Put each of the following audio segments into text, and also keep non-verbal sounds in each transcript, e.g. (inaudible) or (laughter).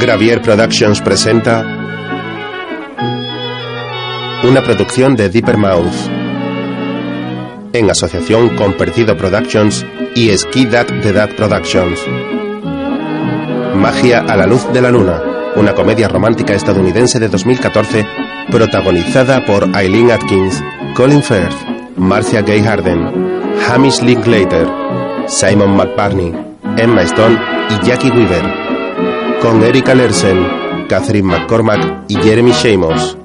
Gravier Productions presenta una producción de Deeper Mouth en asociación con Perdido Productions y Ski That The Dad Productions. Magia a la luz de la luna, una comedia romántica estadounidense de 2014 protagonizada por Eileen Atkins, Colin Firth, Marcia Gay Harden, Hamish Linklater, Simon McBurney, Emma Stone y Jackie Weaver con Erika Lersen, Catherine McCormack y Jeremy Shamos.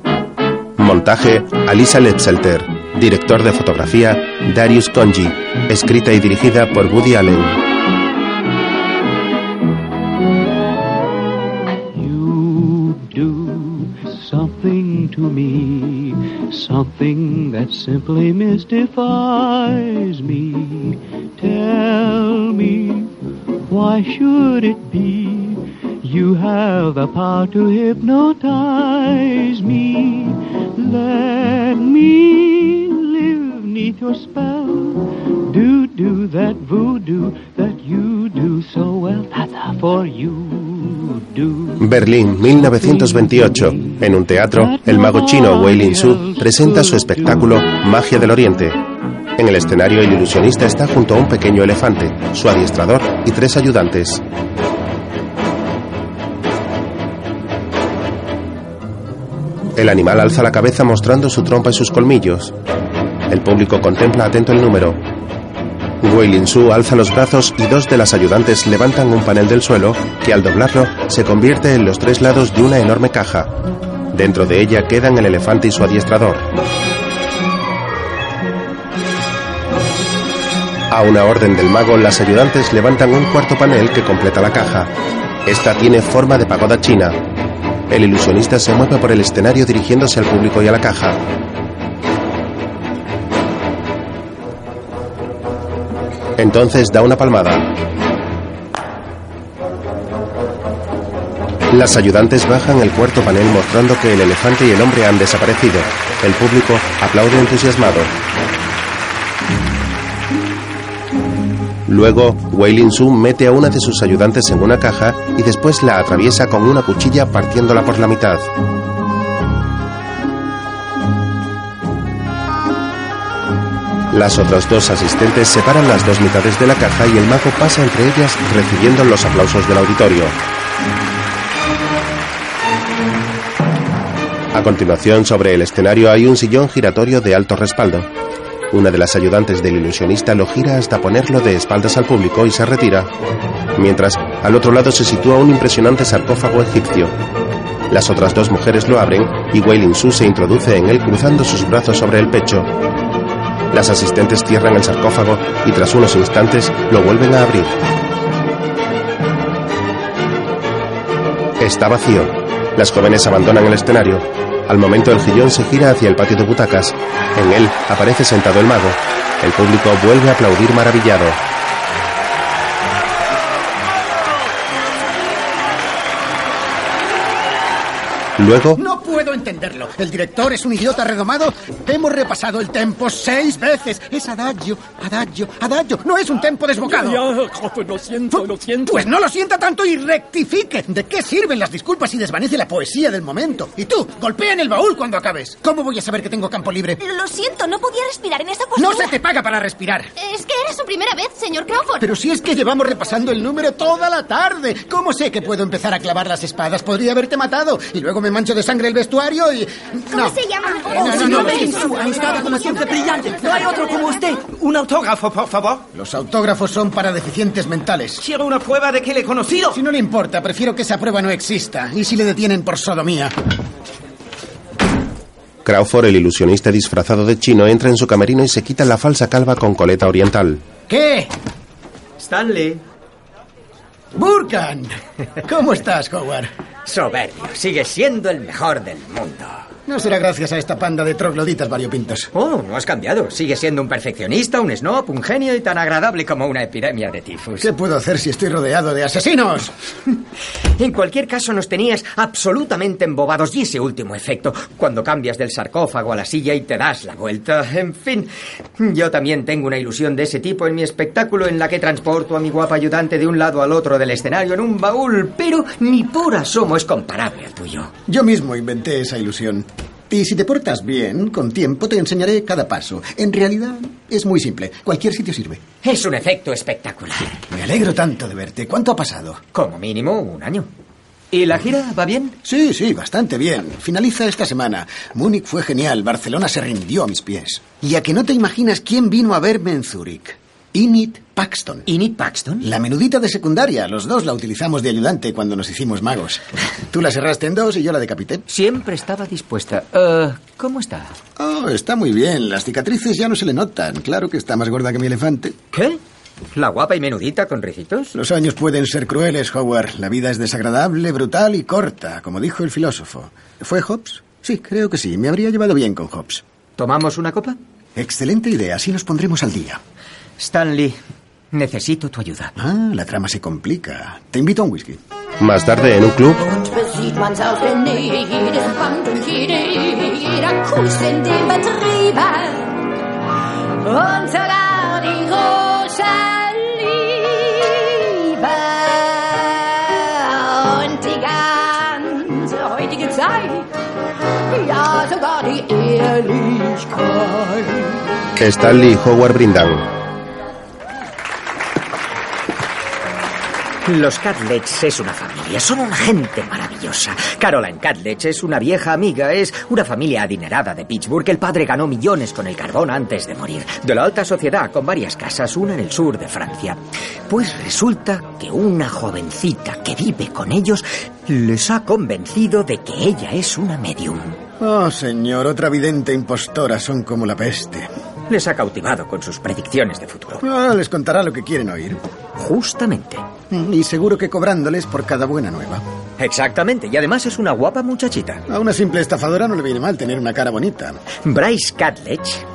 Montaje Alisa Lepselter. Director de fotografía Darius Conji. Escrita y dirigida por Woody Allen. You do something to me, something that simply mystifies me. Tell me, why should it be? You have the power to hypnotize me. Let me live neath your spell. Do do that voodoo that you do so well. That's for you. Do. Berlín, 1928. En un teatro, el mago chino Wei Lin Su presenta su espectáculo Magia del Oriente. En el escenario, el ilusionista está junto a un pequeño elefante, su adiestrador y tres ayudantes. El animal alza la cabeza mostrando su trompa y sus colmillos. El público contempla atento el número. Wei Lin Su alza los brazos y dos de las ayudantes levantan un panel del suelo que al doblarlo se convierte en los tres lados de una enorme caja. Dentro de ella quedan el elefante y su adiestrador. A una orden del mago, las ayudantes levantan un cuarto panel que completa la caja. Esta tiene forma de pagoda china. El ilusionista se mueve por el escenario dirigiéndose al público y a la caja. Entonces da una palmada. Las ayudantes bajan el cuarto panel mostrando que el elefante y el hombre han desaparecido. El público aplaude entusiasmado. Luego, Wei Lin Su mete a una de sus ayudantes en una caja y después la atraviesa con una cuchilla partiéndola por la mitad. Las otras dos asistentes separan las dos mitades de la caja y el mago pasa entre ellas recibiendo los aplausos del auditorio. A continuación, sobre el escenario hay un sillón giratorio de alto respaldo. Una de las ayudantes del ilusionista lo gira hasta ponerlo de espaldas al público y se retira. Mientras, al otro lado se sitúa un impresionante sarcófago egipcio. Las otras dos mujeres lo abren y Wei Lin Su se introduce en él cruzando sus brazos sobre el pecho. Las asistentes cierran el sarcófago y tras unos instantes lo vuelven a abrir. Está vacío. Las jóvenes abandonan el escenario. Al momento el gillón se gira hacia el patio de butacas. En él aparece sentado el mago. El público vuelve a aplaudir maravillado. Luego, puedo entenderlo. El director es un idiota redomado. Hemos repasado el tempo seis veces. Es adagio, adagio, adagio. No es un tempo desbocado. Ya, jefe, lo siento, lo siento. Pues no lo sienta tanto y rectifique. ¿De qué sirven las disculpas si desvanece la poesía del momento? Y tú, golpea en el baúl cuando acabes. ¿Cómo voy a saber que tengo campo libre? Lo siento, no podía respirar en esa postura. No se te paga para respirar. Es que era su primera vez, señor Crawford. Pero si es que llevamos repasando el número toda la tarde. ¿Cómo sé que puedo empezar a clavar las espadas? Podría haberte matado. Y luego me mancho de sangre el vestuario y... ¿Cómo No. se llama? No, no, no, no. Su como siempre brillante. No hay otro como usted. Un autógrafo, por favor. Los autógrafos son para deficientes mentales. Quiero una prueba de que le he conocido. Si no le importa, prefiero que esa prueba no exista. ¿Y si le detienen por sodomía? Crawford, el ilusionista disfrazado de chino, entra en su camerino y se quita la falsa calva con coleta oriental. ¿Qué? Stanley. Burkan. ¿Cómo estás, Howard? Soberbio. Sigue siendo el mejor del mundo. No será gracias a esta panda de trogloditas variopintos. Oh, no has cambiado. Sigue siendo un perfeccionista, un snob, un genio y tan agradable como una epidemia de tifus. ¿Qué puedo hacer si estoy rodeado de asesinos? (laughs) En cualquier caso, nos tenías absolutamente embobados. Y ese último efecto, cuando cambias del sarcófago a la silla y te das la vuelta. En fin, yo también tengo una ilusión de ese tipo en mi espectáculo en la que transporto a mi guapa ayudante de un lado al otro del escenario en un baúl, pero ni por asomo es comparable al tuyo. Yo mismo inventé esa ilusión. Y si te portas bien, con tiempo te enseñaré cada paso. En realidad es muy simple. Cualquier sitio sirve. Es un efecto espectacular. Me alegro tanto de verte. ¿Cuánto ha pasado? Como mínimo un año. ¿Y la gira va bien? Sí, sí, bastante bien. Finaliza esta semana. Múnich fue genial. Barcelona se rindió a mis pies. Y a que no te imaginas quién vino a verme en Zúrich. Init Paxton. ¿Init Paxton? La menudita de secundaria. Los dos la utilizamos de ayudante cuando nos hicimos magos. Tú la cerraste en dos y yo la decapité. Siempre estaba dispuesta. Eh, ¿Cómo está? Oh, está muy bien. Las cicatrices ya no se le notan. Claro que está más gorda que mi elefante. ¿Qué? ¿La guapa y menudita con ricitos? Los años pueden ser crueles, Howard. La vida es desagradable, brutal y corta, como dijo el filósofo. ¿Fue Hobbes? Sí, creo que sí. Me habría llevado bien con Hobbes. ¿Tomamos una copa? Excelente idea. Así nos pondremos al día. Stanley, necesito tu ayuda. Ah, la trama se complica. Te invito a un whisky. Más tarde, en un club, besieht man's auf Los Catlets es una familia, son una gente maravillosa. Caroline Catlett es una vieja amiga, es una familia adinerada de Pittsburgh. El padre ganó millones con el carbón antes de morir. De la alta sociedad, con varias casas, una en el sur de Francia. Pues resulta que una jovencita que vive con ellos les ha convencido de que ella es una medium. Oh, señor, otra vidente impostora. Son como la peste. Les ha cautivado con sus predicciones de futuro. Ah, les contará lo que quieren oír. Justamente. Y seguro que cobrándoles por cada buena nueva. Exactamente. Y además es una guapa muchachita. A una simple estafadora no le viene mal tener una cara bonita. Bryce Catledge,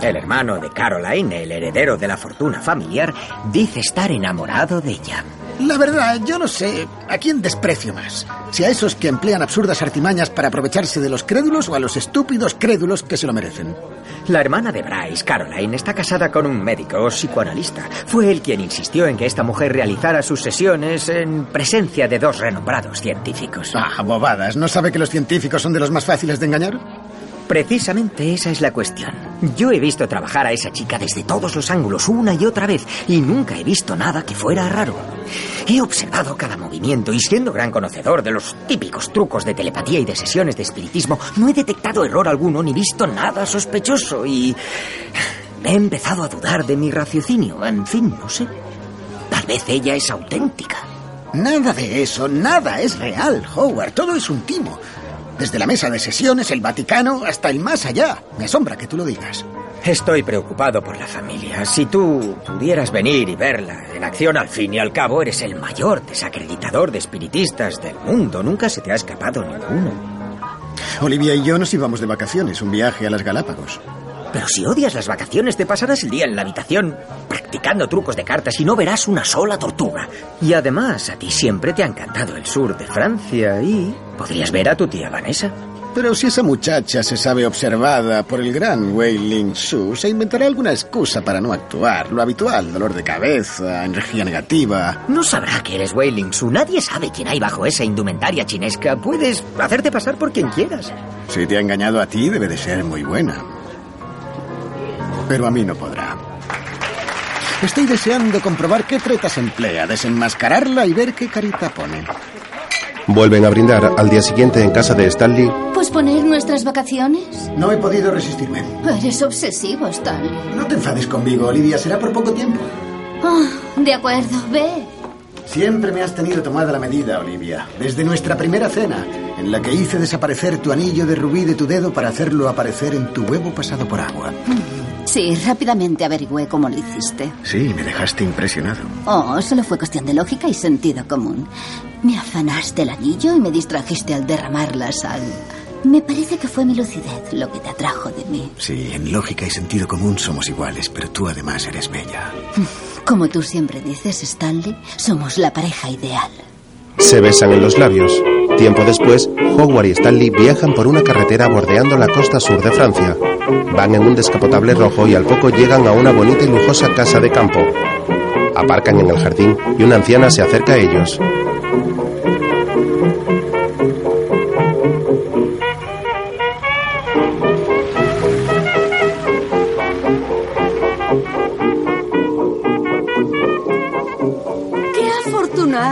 el hermano de Caroline, el heredero de la fortuna familiar, dice estar enamorado de ella. La verdad, yo no sé a quién desprecio más. Si a esos que emplean absurdas artimañas para aprovecharse de los crédulos o a los estúpidos crédulos que se lo merecen. La hermana de Bryce, Caroline, está casada con un médico psicoanalista. Fue él quien insistió en que esta mujer realizara sus sesiones en presencia de dos renombrados científicos. Ah, bobadas. ¿No sabe que los científicos son de los más fáciles de engañar? Precisamente esa es la cuestión. Yo he visto trabajar a esa chica desde todos los ángulos una y otra vez y nunca he visto nada que fuera raro. He observado cada movimiento y siendo gran conocedor de los típicos trucos de telepatía y de sesiones de espiritismo, no he detectado error alguno ni visto nada sospechoso y he empezado a dudar de mi raciocinio. En fin, no sé. Tal vez ella es auténtica. Nada de eso, nada es real, Howard. Todo es un timo. Desde la mesa de sesiones, el Vaticano, hasta el más allá. Me asombra que tú lo digas. Estoy preocupado por la familia. Si tú pudieras venir y verla en acción, al fin y al cabo eres el mayor desacreditador de espiritistas del mundo. Nunca se te ha escapado ninguno. Olivia y yo nos íbamos de vacaciones, un viaje a las Galápagos. Pero si odias las vacaciones, te pasarás el día en la habitación practicando trucos de cartas y no verás una sola tortuga. Y además, a ti siempre te ha encantado el sur de Francia y podrías ver a tu tía Vanessa. Pero si esa muchacha se sabe observada por el gran Wei Ling Shu, se inventará alguna excusa para no actuar. Lo habitual, dolor de cabeza, energía negativa. No sabrá que eres Wei Ling Su. Nadie sabe quién hay bajo esa indumentaria chinesca. Puedes hacerte pasar por quien quieras. Si te ha engañado a ti, debe de ser muy buena. Pero a mí no podrá. Estoy deseando comprobar qué tretas emplea, desenmascararla y ver qué carita pone. Vuelven a brindar al día siguiente en casa de Stanley. ¿Posponer nuestras vacaciones? No he podido resistirme. Eres obsesivo, Stanley. No te enfades conmigo, Olivia. Será por poco tiempo. Ah, de acuerdo, ve. Siempre me has tenido tomada la medida, Olivia. Desde nuestra primera cena, en la que hice desaparecer tu anillo de rubí de tu dedo para hacerlo aparecer en tu huevo pasado por agua. Sí, rápidamente averigüé cómo lo hiciste. Sí, me dejaste impresionado. Oh, solo fue cuestión de lógica y sentido común. Me afanaste el anillo y me distrajiste al derramar la sal. Me parece que fue mi lucidez lo que te atrajo de mí. Sí, en lógica y sentido común somos iguales, pero tú además eres bella. (laughs) Como tú siempre dices, Stanley, somos la pareja ideal. Se besan en los labios. Tiempo después, Howard y Stanley viajan por una carretera bordeando la costa sur de Francia. Van en un descapotable rojo y al poco llegan a una bonita y lujosa casa de campo. Aparcan en el jardín y una anciana se acerca a ellos.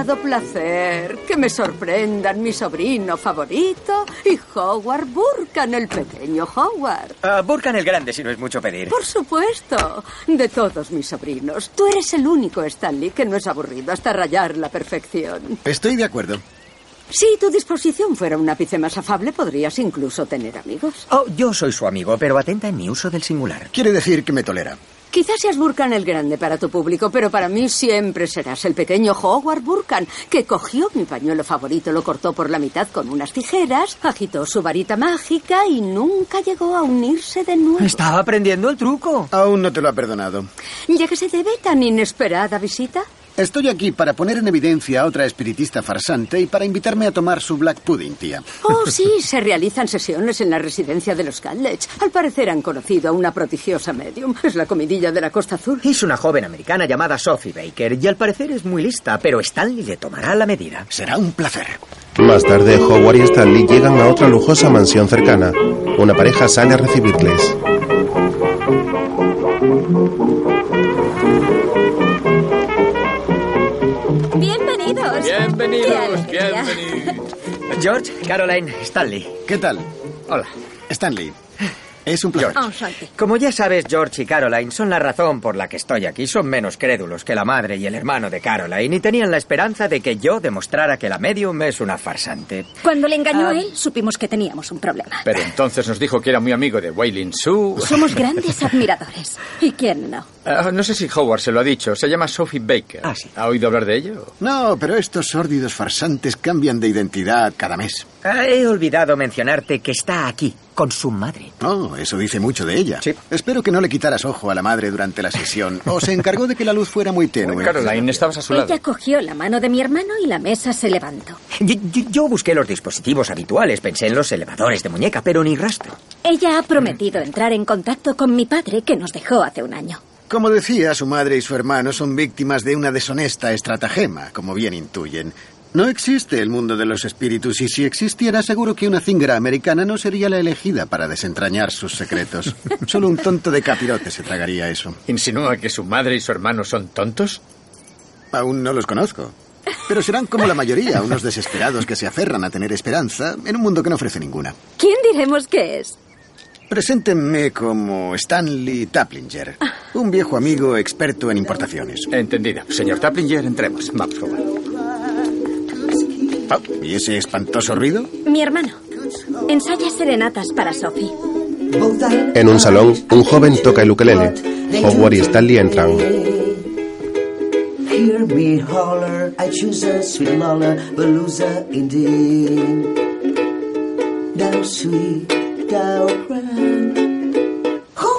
Afortunado placer! Que me sorprendan mi sobrino favorito y Howard Burkan, el pequeño Howard. Ah, Burkan el grande, si no es mucho pedir. Por supuesto. De todos mis sobrinos, tú eres el único, Stanley, que no es aburrido hasta rayar la perfección. Estoy de acuerdo. Si tu disposición fuera un ápice más afable, podrías incluso tener amigos. Oh, yo soy su amigo, pero atenta en mi uso del singular. Quiere decir que me tolera. Quizás seas Burkan el grande para tu público, pero para mí siempre serás el pequeño Howard Burkan, que cogió mi pañuelo favorito, lo cortó por la mitad con unas tijeras, agitó su varita mágica y nunca llegó a unirse de nuevo. Está aprendiendo el truco. Aún no te lo ha perdonado. Ya que se debe tan inesperada visita. Estoy aquí para poner en evidencia a otra espiritista farsante y para invitarme a tomar su black pudding, tía. Oh, sí, (laughs) se realizan sesiones en la residencia de los Cadlech. Al parecer han conocido a una prodigiosa medium. Es la comidilla de la Costa Azul. Es una joven americana llamada Sophie Baker y al parecer es muy lista, pero Stanley le tomará la medida. Será un placer. Más tarde, Howard y Stanley llegan a otra lujosa mansión cercana. Una pareja sale a recibirles. Bienvenidos. George, Caroline, Stanley. ¿Qué tal? Hola. Stanley. Es un placer. Como ya sabes, George y Caroline son la razón por la que estoy aquí. Son menos crédulos que la madre y el hermano de Caroline y tenían la esperanza de que yo demostrara que la medium es una farsante. Cuando le engañó Ah. a él, supimos que teníamos un problema. Pero entonces nos dijo que era muy amigo de Waylin Su. Somos grandes admiradores. ¿Y quién no? Ah, no sé si Howard se lo ha dicho. Se llama Sophie Baker. Ah, sí. ¿Ha oído hablar de ello? No, pero estos sórdidos farsantes cambian de identidad cada mes. Ah, He olvidado mencionarte que está aquí, con su madre. Oh, eso dice mucho de ella. Sí. Espero que no le quitaras ojo a la madre durante la sesión. (laughs) O se encargó de que la luz fuera muy tenue. Caroline, estabas a su lado. Ella cogió la mano de mi hermano y la mesa se levantó. Yo, yo- yo busqué los dispositivos habituales, pensé en los elevadores de muñeca, pero ni rastro. Ella ha prometido entrar en contacto con mi padre que nos dejó hace un año. Como decía, su madre y su hermano son víctimas de una deshonesta estratagema, como bien intuyen. No existe el mundo de los espíritus y si existiera seguro que una zingra americana no sería la elegida para desentrañar sus secretos. (laughs) Solo un tonto de capirote se tragaría eso. ¿Insinúa que su madre y su hermano son tontos? Aún no los conozco. Pero serán como la mayoría, unos desesperados que se aferran a tener esperanza en un mundo que no ofrece ninguna. ¿Quién diremos que es? Preséntenme como Stanley Taplinger, un viejo amigo experto en importaciones. Entendido. Señor Taplinger, entremos. Vamos, Howard. Oh, ¿Y ese espantoso ruido? Mi hermano. Ensaya serenatas para Sophie. En un salón, un joven toca el ukelele. Howard y Stanley entran. Hear me holler, I choose a sweet indeed. Down sweet, grand.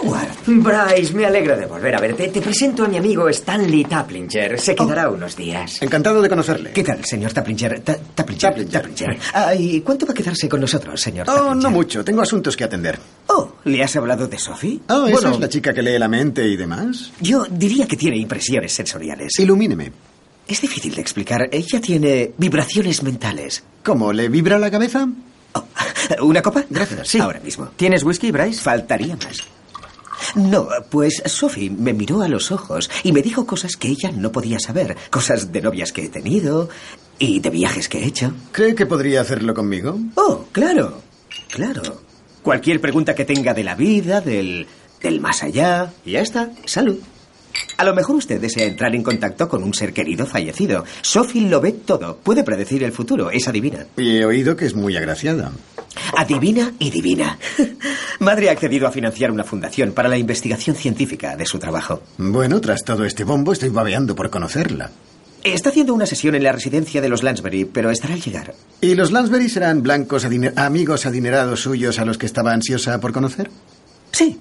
Howard! Bryce, me alegro de volver a verte. Te presento a mi amigo Stanley Taplinger. Se quedará unos días. Encantado de conocerle. ¿Qué tal, señor Taplinger? Ta- Taplinger. Taplinger. Taplinger. Ah, ¿Y cuánto va a quedarse con nosotros, señor Oh, Taplinger? no mucho. Tengo asuntos que atender. Oh, ¿le has hablado de Sophie? Oh, ¿esa Bueno, es la chica que lee la mente y demás? Yo diría que tiene impresiones sensoriales. Ilumíneme. Es difícil de explicar. Ella tiene vibraciones mentales. ¿Cómo? ¿Le vibra la cabeza? Oh, ¿Una copa? Gracias. Sí. Ahora mismo. ¿Tienes whisky, Bryce? Faltaría más. No, pues Sophie me miró a los ojos y me dijo cosas que ella no podía saber. Cosas de novias que he tenido y de viajes que he hecho. ¿Cree que podría hacerlo conmigo? Oh, claro, claro. Cualquier pregunta que tenga de la vida, del, del más allá, y ya está. Salud. A lo mejor usted desea entrar en contacto con un ser querido fallecido. Sophie lo ve todo. Puede predecir el futuro. Es adivina. Y he oído que es muy agraciada. Adivina y divina. Madre ha accedido a financiar una fundación para la investigación científica de su trabajo. Bueno, tras todo este bombo, estoy babeando por conocerla. Está haciendo una sesión en la residencia de los Lansbury, pero estará al llegar. ¿Y los Lansbury serán blancos amigos adinerados suyos a los que estaba ansiosa por conocer? Sí.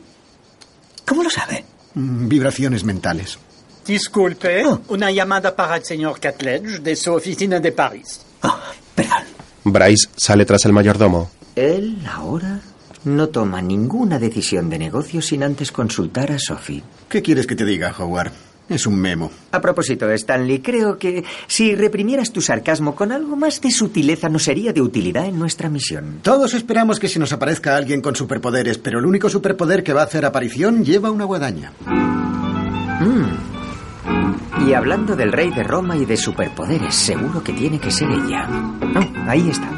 ¿Cómo lo sabe? Mm, Vibraciones mentales. Disculpe, una llamada para el señor Catledge de su oficina de París. Bryce sale tras el mayordomo. Él ahora no toma ninguna decisión de negocio sin antes consultar a Sophie. ¿Qué quieres que te diga, Howard? Es un memo. A propósito, Stanley, creo que si reprimieras tu sarcasmo con algo más de sutileza no sería de utilidad en nuestra misión. Todos esperamos que se nos aparezca alguien con superpoderes, pero el único superpoder que va a hacer aparición lleva una guadaña. Mm. Y hablando del rey de Roma y de superpoderes, seguro que tiene que ser ella. No, ahí está.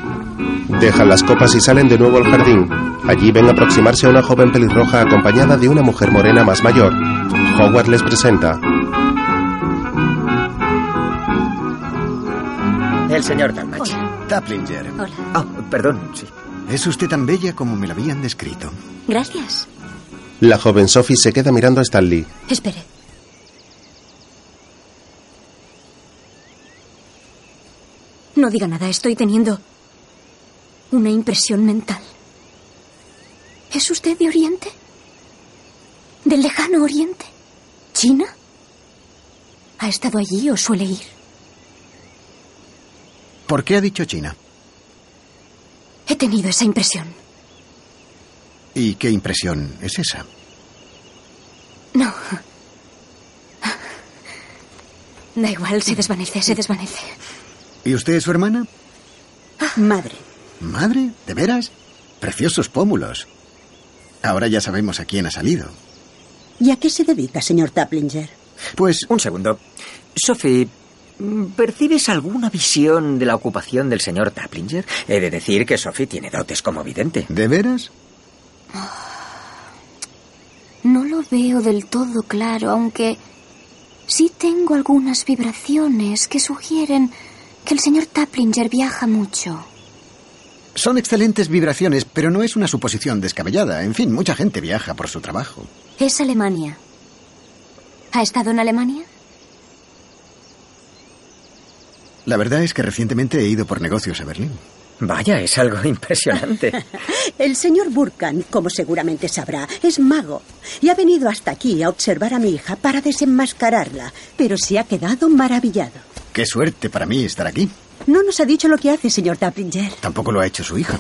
Dejan las copas y salen de nuevo al jardín. Allí ven aproximarse a una joven pelirroja acompañada de una mujer morena más mayor. Howard les presenta. El señor Talmadge. Taplinger. Hola. Ah, perdón, sí. Es usted tan bella como me la habían descrito. Gracias. La joven Sophie se queda mirando a Stanley. Espere. No diga nada, estoy teniendo una impresión mental. ¿Es usted de Oriente? ¿Del lejano Oriente? ¿China? ¿Ha estado allí o suele ir? ¿Por qué ha dicho China? He tenido esa impresión. ¿Y qué impresión es esa? No. Da igual, se desvanece, se desvanece. ¿Y usted es su hermana? Madre. ¿Madre? ¿De veras? Preciosos pómulos. Ahora ya sabemos a quién ha salido. ¿Y a qué se dedica, señor Taplinger? Pues... Un segundo. Sophie, ¿percibes alguna visión de la ocupación del señor Taplinger? He de decir que Sophie tiene dotes como vidente. ¿De veras? No lo veo del todo claro, aunque sí tengo algunas vibraciones que sugieren que el señor Taplinger viaja mucho. Son excelentes vibraciones, pero no es una suposición descabellada. En fin, mucha gente viaja por su trabajo. Es Alemania. ¿Ha estado en Alemania? La verdad es que recientemente he ido por negocios a Berlín. Vaya, es algo (laughs) impresionante. (laughs) El señor Burkan, como seguramente sabrá, es mago y ha venido hasta aquí a observar a mi hija para desenmascararla, pero se ha quedado maravillado. Qué suerte para mí estar aquí. No nos ha dicho lo que hace, señor Taplinger. Tampoco lo ha hecho su hija.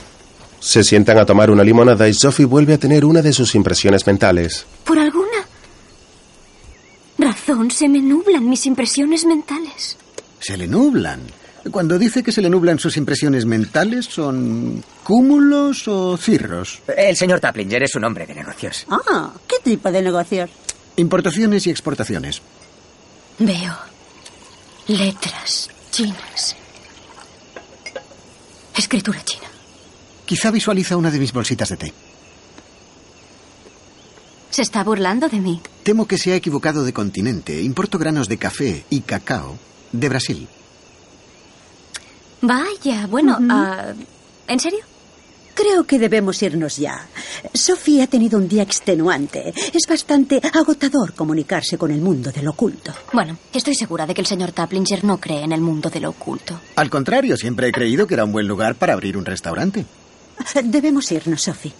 Se sientan a tomar una limonada y Sophie vuelve a tener una de sus impresiones mentales. Por alguna razón se me nublan mis impresiones mentales. Se le nublan. Cuando dice que se le nublan sus impresiones mentales, ¿son cúmulos o cirros? El señor Taplinger es un hombre de negocios. Ah, ¿qué tipo de negocios? Importaciones y exportaciones. Veo letras chinas. Escritura china. Quizá visualiza una de mis bolsitas de té. Se está burlando de mí. Temo que se ha equivocado de continente. Importo granos de café y cacao de Brasil. Vaya, bueno, ah, ¿en serio? Creo que debemos irnos ya. Sophie ha tenido un día extenuante. Es bastante agotador comunicarse con el mundo del oculto. Bueno, estoy segura de que el señor Taplinger no cree en el mundo del oculto. Al contrario, siempre he creído que era un buen lugar para abrir un restaurante. Debemos irnos, Sophie.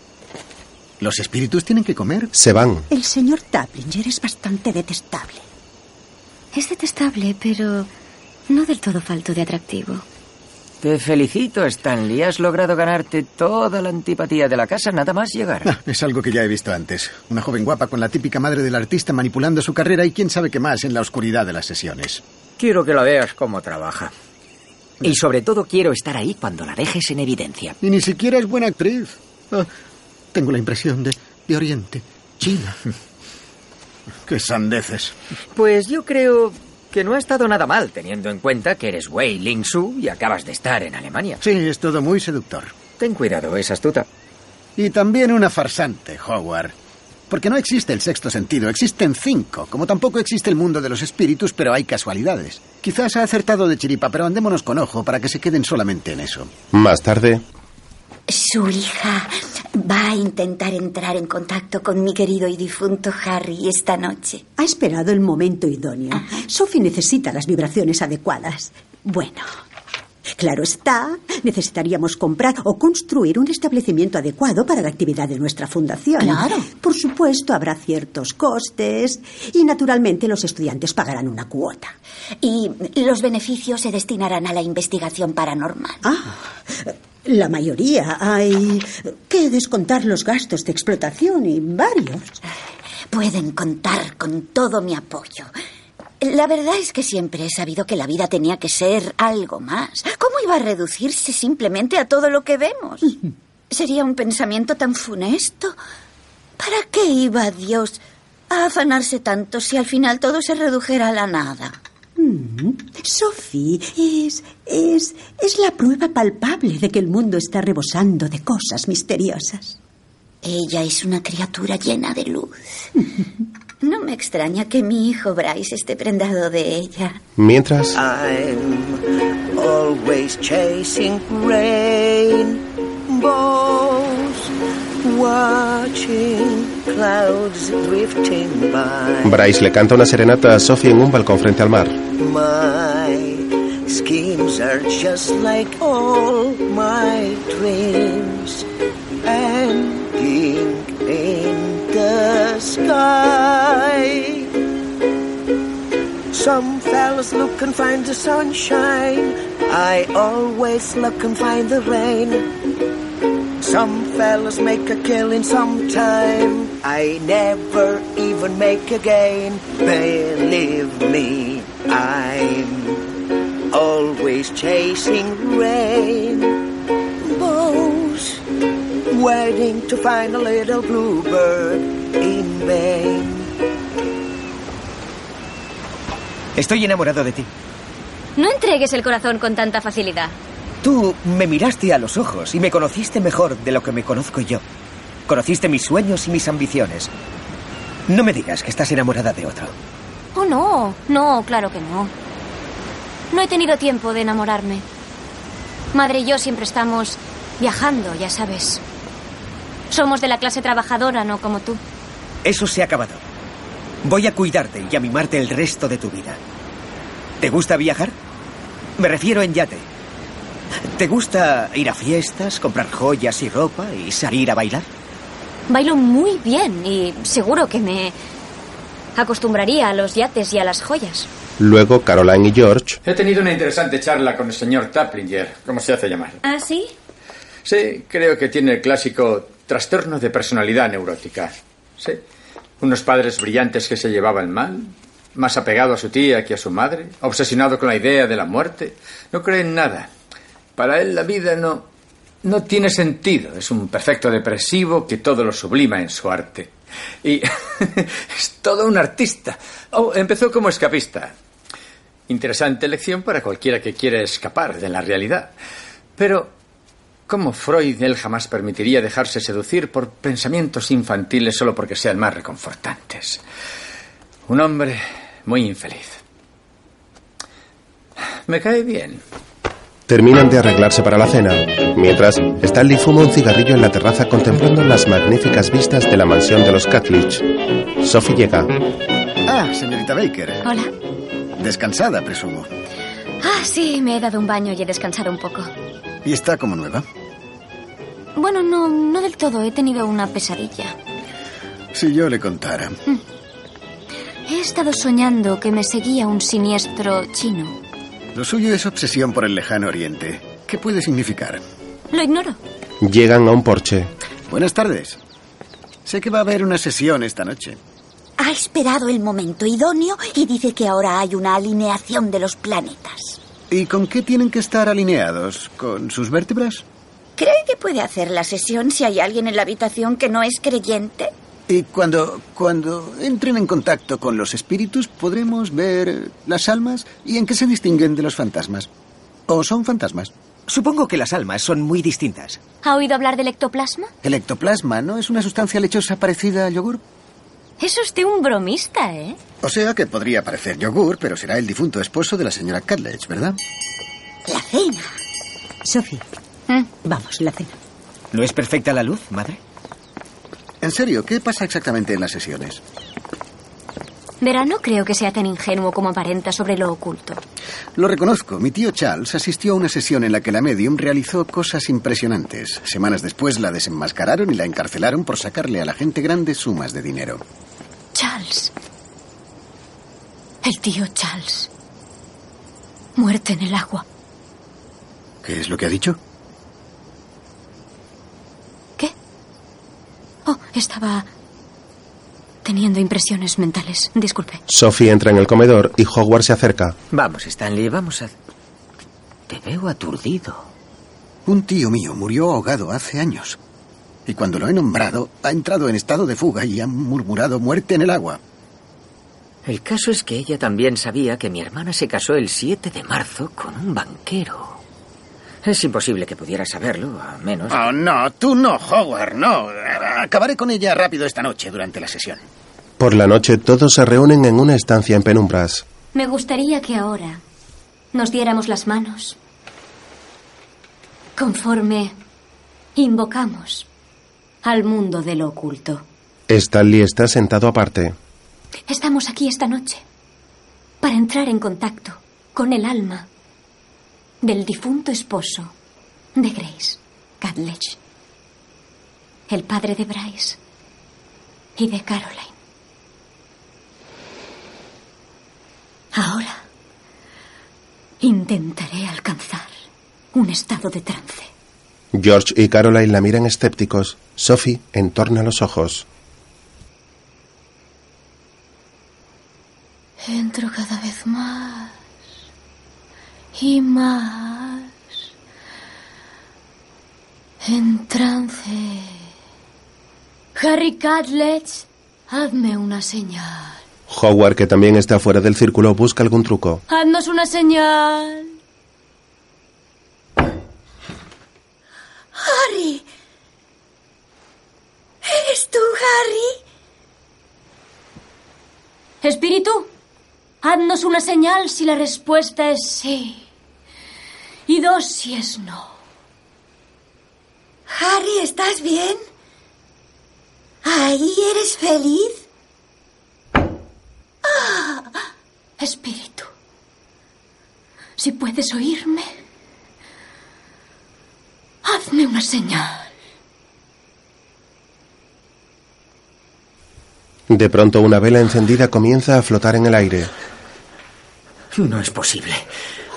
Los espíritus tienen que comer. Se van. El señor Taplinger es bastante detestable. Es detestable, pero no del todo falto de atractivo. Te felicito, Stanley. Has logrado ganarte toda la antipatía de la casa nada más llegar. Ah, es algo que ya he visto antes. Una joven guapa con la típica madre del artista manipulando su carrera y quién sabe qué más en la oscuridad de las sesiones. Quiero que la veas cómo trabaja. Y sobre todo quiero estar ahí cuando la dejes en evidencia. Y ni siquiera es buena actriz. Ah, tengo la impresión de, de Oriente, China. (laughs) qué sandeces. Pues yo creo que no ha estado nada mal, teniendo en cuenta que eres Wei Ling Su y acabas de estar en Alemania. Sí, es todo muy seductor. Ten cuidado, es astuta. Y también una farsante, Howard. Porque no existe el sexto sentido, existen cinco. Como tampoco existe el mundo de los espíritus, pero hay casualidades. Quizás ha acertado de chiripa, pero andémonos con ojo para que se queden solamente en eso. Más tarde, Su hija va a intentar entrar en contacto con mi querido y difunto Harry esta noche. Ha esperado el momento idóneo. Sophie necesita las vibraciones adecuadas. Bueno, claro está, necesitaríamos comprar o construir un establecimiento adecuado para la actividad de nuestra fundación. Claro. Por supuesto, habrá ciertos costes y, naturalmente, los estudiantes pagarán una cuota. Y los beneficios se destinarán a la investigación paranormal. Ah, la mayoría. Hay que descontar los gastos de explotación y varios. Pueden contar con todo mi apoyo. La verdad es que siempre he sabido que la vida tenía que ser algo más. ¿Cómo iba a reducirse simplemente a todo lo que vemos? (laughs) Sería un pensamiento tan funesto. ¿Para qué iba Dios a afanarse tanto si al final todo se redujera a la nada? Mm. Sophie es, es, es la prueba palpable de que el mundo está rebosando de cosas misteriosas. Ella es una criatura llena de luz. (laughs) No me extraña que mi hijo Bryce esté prendado de ella. Mientras, I'm always chasing rainbows, Bryce le canta una serenata a Sophie en un balcón frente al mar. My schemes are just like all my dreams, ending in the sky. Some fellas look and find the sunshine. I always look and find the rain. Some fellas make a killing sometime. I never even make a gain. Believe me, I'm always chasing rainbows. Waiting to find a little bluebird in vain. Estoy enamorado de ti. No entregues el corazón con tanta facilidad. Tú me miraste a los ojos y me conociste mejor de lo que me conozco yo. Conociste mis sueños y mis ambiciones. No me digas que estás enamorada de otro. Oh, no. No, claro que no. No he tenido tiempo de enamorarme. Madre y yo siempre estamos viajando, ya sabes. Somos de la clase trabajadora, no como tú. Eso se ha acabado. Voy a cuidarte y a mimarte el resto de tu vida. ¿Te gusta viajar? Me refiero en yate. ¿Te gusta ir a fiestas, comprar joyas y ropa y salir a bailar? Bailo muy bien y seguro que me acostumbraría a los yates y a las joyas. Luego, Caroline y George He tenido una interesante charla con el señor Taplinger, como se hace llamar. ¿Ah, sí? Sí, creo que tiene el clásico trastorno de personalidad neurótica. Sí. Unos padres brillantes que se llevaban mal, más apegado a su tía que a su madre, obsesionado con la idea de la muerte. No cree en nada. Para él la vida no, no tiene sentido. Es un perfecto depresivo que todo lo sublima en su arte. Y (laughs) es todo un artista. Oh, empezó como escapista. Interesante lección para cualquiera que quiera escapar de la realidad. Pero, ¿cómo Freud él jamás permitiría dejarse seducir por pensamientos infantiles solo porque sean más reconfortantes? Un hombre muy infeliz. Me cae bien. Terminan de arreglarse para la cena. Mientras, Stanley fuma un cigarrillo en la terraza contemplando las magníficas vistas de la mansión de los Catledge. Sophie llega. Ah, señorita Baker. Hola. Descansada, presumo. Ah, sí, me he dado un baño y he descansado un poco. Y está como nueva. Bueno, no, no del todo. He tenido una pesadilla. Si yo le contara. He estado soñando que me seguía un siniestro chino. Lo suyo es obsesión por el lejano oriente. ¿Qué puede significar? Lo ignoro. Llegan a un porche. Buenas tardes. Sé que va a haber una sesión esta noche. Ha esperado el momento idóneo y dice que ahora hay una alineación de los planetas. ¿Y con qué tienen que estar alineados? ¿Con sus vértebras? ¿Cree que puede hacer la sesión si hay alguien en la habitación que no es creyente? Y cuando, cuando entren en contacto con los espíritus, podremos ver las almas y en qué se distinguen de los fantasmas. ¿O son fantasmas? Supongo que las almas son muy distintas. ¿Ha oído hablar del ectoplasma? El ectoplasma, ¿no es una sustancia lechosa parecida al yogur? Es usted un bromista, ¿eh? O sea que podría parecer yogur, pero será el difunto esposo de la señora Catledge, ¿verdad? La cena. Sophie, ¿Mm? vamos, la cena. ¿No es perfecta la luz, madre? En serio, ¿qué pasa exactamente en las sesiones? Verá, no creo que sea tan ingenuo como aparenta sobre lo oculto. Lo reconozco, mi tío Charles asistió a una sesión en la que la medium realizó cosas impresionantes. Semanas después la desenmascararon y la encarcelaron por sacarle a la gente grandes sumas de dinero. Charles. El tío Charles. Muerte en el agua. ¿Qué es lo que ha dicho? Oh, estaba teniendo impresiones mentales. Disculpe. Sophie entra en el comedor y Hogwarts se acerca. Vamos, Stanley, vamos a... Te veo aturdido. Un tío mío murió ahogado hace años. Y cuando lo he nombrado, ha entrado en estado de fuga y ha murmurado muerte en el agua. El caso es que ella también sabía que mi hermana se casó el 7 de marzo con un banquero. Es imposible que pudiera saberlo, a menos... Oh, no, tú no, Howard, no. Acabaré con ella rápido esta noche durante la sesión. Por la noche todos se reúnen en una estancia en penumbras. Me gustaría que ahora nos diéramos las manos. Conforme invocamos al mundo de lo oculto. Stanley está sentado aparte. Estamos aquí esta noche para entrar en contacto con el alma del difunto esposo de Grace Catledge, el padre de Bryce y de Caroline. Ahora intentaré alcanzar un estado de trance. George y Caroline la miran escépticos. Sophie entorna los ojos. Entro cada vez más y más en trance. Harry Catledge, hazme una señal. Howard, que también está fuera del círculo, busca algún truco. Haznos una señal. Harry. ¿Eres tú, Harry? Espíritu, haznos una señal si la respuesta es sí. Y dos si es no. Harry, ¿estás bien? ¿Ahí eres feliz? Ah, espíritu, si puedes oírme, hazme una señal. De pronto una vela encendida comienza a flotar en el aire. No es posible.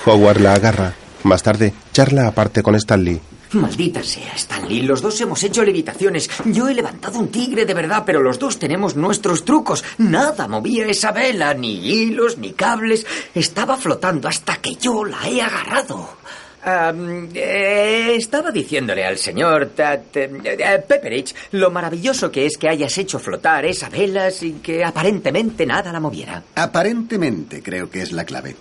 Howard la agarra. Más tarde, charla aparte con Stanley. Maldita sea, Stanley. Los dos hemos hecho levitaciones. Yo he levantado un tigre de verdad, pero los dos tenemos nuestros trucos. Nada movía esa vela, ni hilos, ni cables. Estaba flotando hasta que yo la he agarrado. Um, eh, estaba diciéndole al señor Tat, eh, Pepperidge lo maravilloso que es que hayas hecho flotar esa vela sin que aparentemente nada la moviera. Aparentemente creo que es la clave.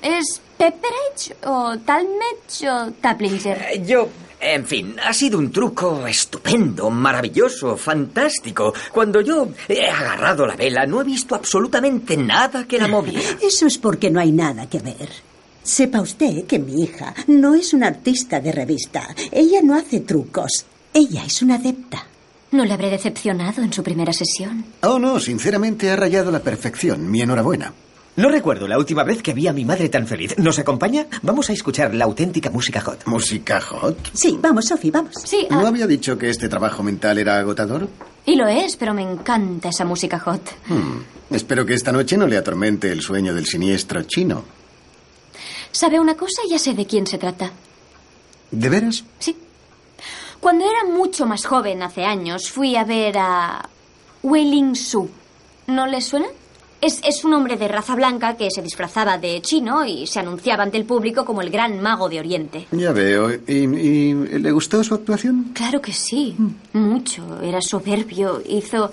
¿Es Pepperidge o Talmadge o Taplinger? Eh, yo, en fin, ha sido un truco estupendo, maravilloso, fantástico. Cuando yo he agarrado la vela, no he visto absolutamente nada que la moviera. (laughs) Eso es porque no hay nada que ver. Sepa usted que mi hija no es una artista de revista. Ella no hace trucos. Ella es una adepta. No le habré decepcionado en su primera sesión. Oh, no, sinceramente ha rayado la perfección. Mi enhorabuena. No recuerdo la última vez que vi a mi madre tan feliz. ¿Nos acompaña? Vamos a escuchar la auténtica música hot. ¿Música hot? Sí, vamos, Sophie, vamos. Sí, ¿No había dicho que este trabajo mental era agotador? Y lo es, pero me encanta esa música hot. Hmm. Espero que esta noche no le atormente el sueño del siniestro chino. ¿Sabe una cosa? Ya sé de quién se trata. ¿De veras? Sí. Cuando era mucho más joven, hace años, fui a ver a Wei Su. ¿No le suena? Es, es, un hombre de raza blanca que se disfrazaba de chino y se anunciaba ante el público como el gran mago de Oriente. Ya veo. ¿Y, y le gustó su actuación? Claro que sí. Mucho. Era soberbio. Hizo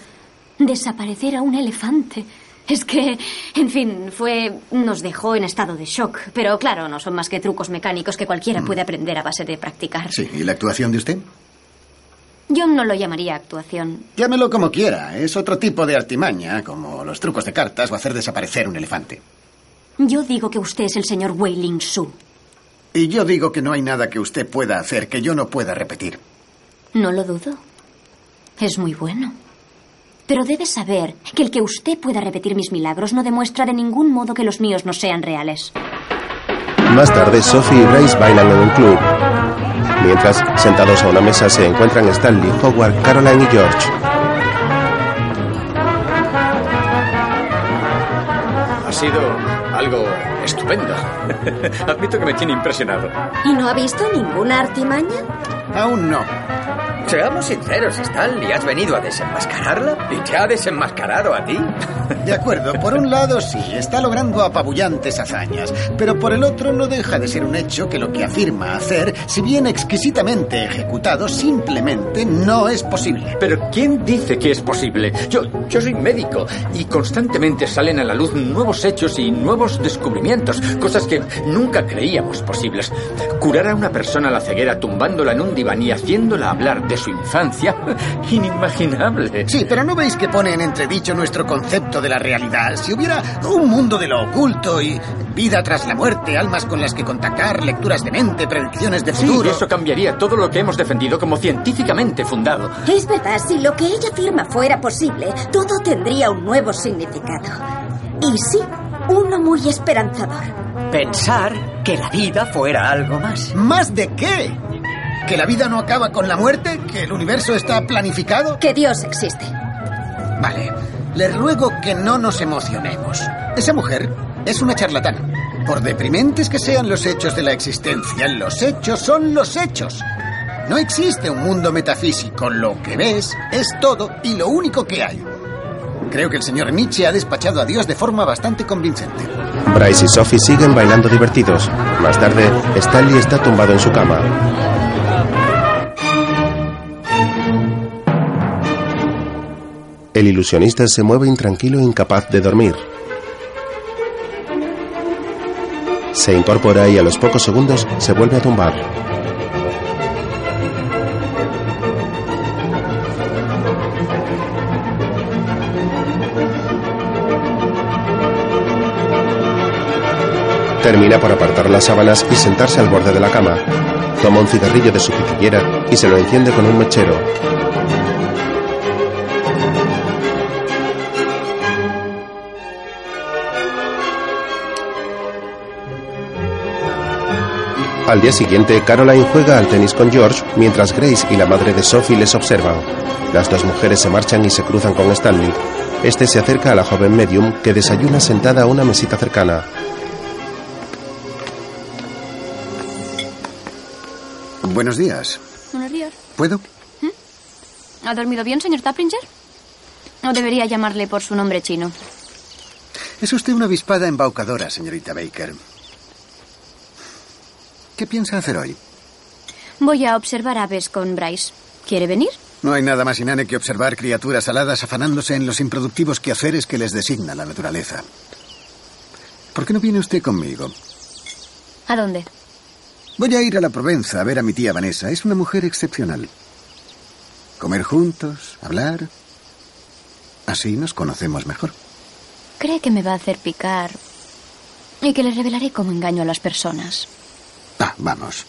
desaparecer a un elefante. Es que, en fin, fue. nos dejó en estado de shock. Pero claro, no son más que trucos mecánicos que cualquiera puede aprender a base de practicar. Sí, ¿y la actuación de usted? Yo no lo llamaría actuación. Llámelo como quiera. Es otro tipo de artimaña, como los trucos de cartas o hacer desaparecer un elefante. Yo digo que usted es el señor Wei Ling Su. Y yo digo que no hay nada que usted pueda hacer que yo no pueda repetir. No lo dudo. Es muy bueno. Pero debe saber que el que usted pueda repetir mis milagros no demuestra de ningún modo que los míos no sean reales. Más tarde, Sophie y Bryce bailan en un club. Mientras, sentados a una mesa, se encuentran Stanley, Howard, Caroline y George. Ha sido algo estupendo. (laughs) Admito que me tiene impresionado. ¿Y no ha visto ninguna artimaña? Aún no. Seamos sinceros, Stanley. ¿Has venido a desenmascararla? ¿Y te ha desenmascarado a ti? (laughs) De acuerdo, por un lado sí, está logrando apabullantes hazañas, pero por el otro no deja de ser un hecho que lo que afirma hacer, si bien exquisitamente ejecutado, simplemente no es posible. Pero ¿quién dice que es posible? Yo, yo soy médico y constantemente salen a la luz nuevos hechos y nuevos descubrimientos, cosas que nunca creíamos posibles. Curar a una persona la ceguera tumbándola en un diván y haciéndola hablar de su infancia, (laughs) inimaginable. Sí, pero ¿no veis que pone en entredicho nuestro concepto de la realidad? Si hubiera un mundo de lo oculto y vida tras la muerte, almas con las que contactar, lecturas de mente, predicciones de Sí, futuro... eso cambiaría todo lo que hemos defendido como científicamente fundado. Es verdad, si lo que ella afirma fuera posible, todo tendría un nuevo significado. Y sí, uno muy esperanzador. Pensar que la vida fuera algo más. ¿Más de qué? ¿Que la vida no acaba con la muerte? ¿Que el universo está planificado? Que Dios existe. Vale, les ruego que no nos emocionemos. Esa mujer es una charlatana. Por deprimentes que sean los hechos de la existencia, los hechos son los hechos. No existe un mundo metafísico. Lo que ves es todo y lo único que hay. Creo que el señor Nietzsche ha despachado a Dios de forma bastante convincente. Bryce y Sophie siguen bailando divertidos. Más tarde, Stanley está tumbado en su cama. El ilusionista se mueve intranquilo e incapaz de dormir. Se incorpora y a los pocos segundos se vuelve a tumbar. Termina por apartar las sábanas y sentarse al borde de la cama. Toma un cigarrillo de su piquillera y se lo enciende con un mechero. Al día siguiente, Caroline juega al tenis con George, mientras Grace y la madre de Sophie les observan. Las dos mujeres se marchan y se cruzan con Stanley. Este se acerca a la joven medium que desayuna sentada a una mesita cercana. Buenos días. Buenos días. ¿Puedo? ¿Ha dormido bien, señor Taplinger? ¿O debería llamarle por su nombre chino? Es usted una avispada embaucadora, señorita Baker. ¿Qué piensa hacer hoy? Voy a observar aves con Bryce. ¿Quiere venir? No hay nada más inane que observar criaturas aladas afanándose en los improductivos quehaceres que les designa la naturaleza. ¿Por qué no viene usted conmigo? ¿A dónde? Voy a ir a la Provenza a ver a mi tía Vanessa. Es una mujer excepcional. Comer juntos, hablar. Así nos conocemos mejor. Cree que me va a hacer picar y que le revelaré cómo engaño a las personas. Ah, vamos.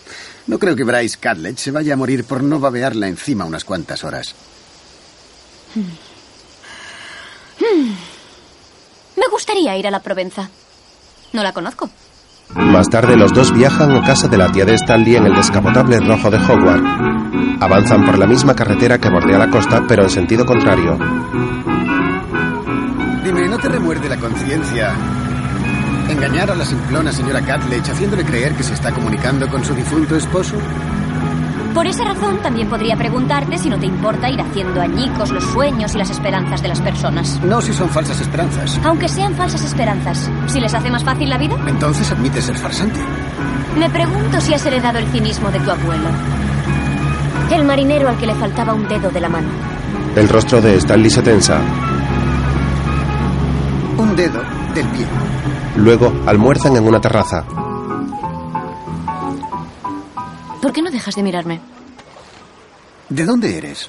No creo que Bryce Catlett se vaya a morir por no babearla encima unas cuantas horas. Hmm. Me gustaría ir a la Provenza. No la conozco. Más tarde, los dos viajan a casa de la tía de Stanley en el descapotable rojo de Hogwarts. Avanzan por la misma carretera que bordea la costa, pero en sentido contrario. Dime, ¿no te remuerde la conciencia engañar a la simplona señora Catlett haciéndole creer que se está comunicando con su difunto esposo? Por esa razón, también podría preguntarte si no te importa ir haciendo añicos los sueños y las esperanzas de las personas. No si son falsas esperanzas. Aunque sean falsas esperanzas, si les hace más fácil la vida. Entonces admites ser farsante. Me pregunto si has heredado el cinismo de tu abuelo. El marinero al que le faltaba un dedo de la mano. El rostro de Stanley se tensa. Un dedo del pie. Luego almuerzan en una terraza. ¿Por qué no dejas de mirarme? ¿De dónde eres?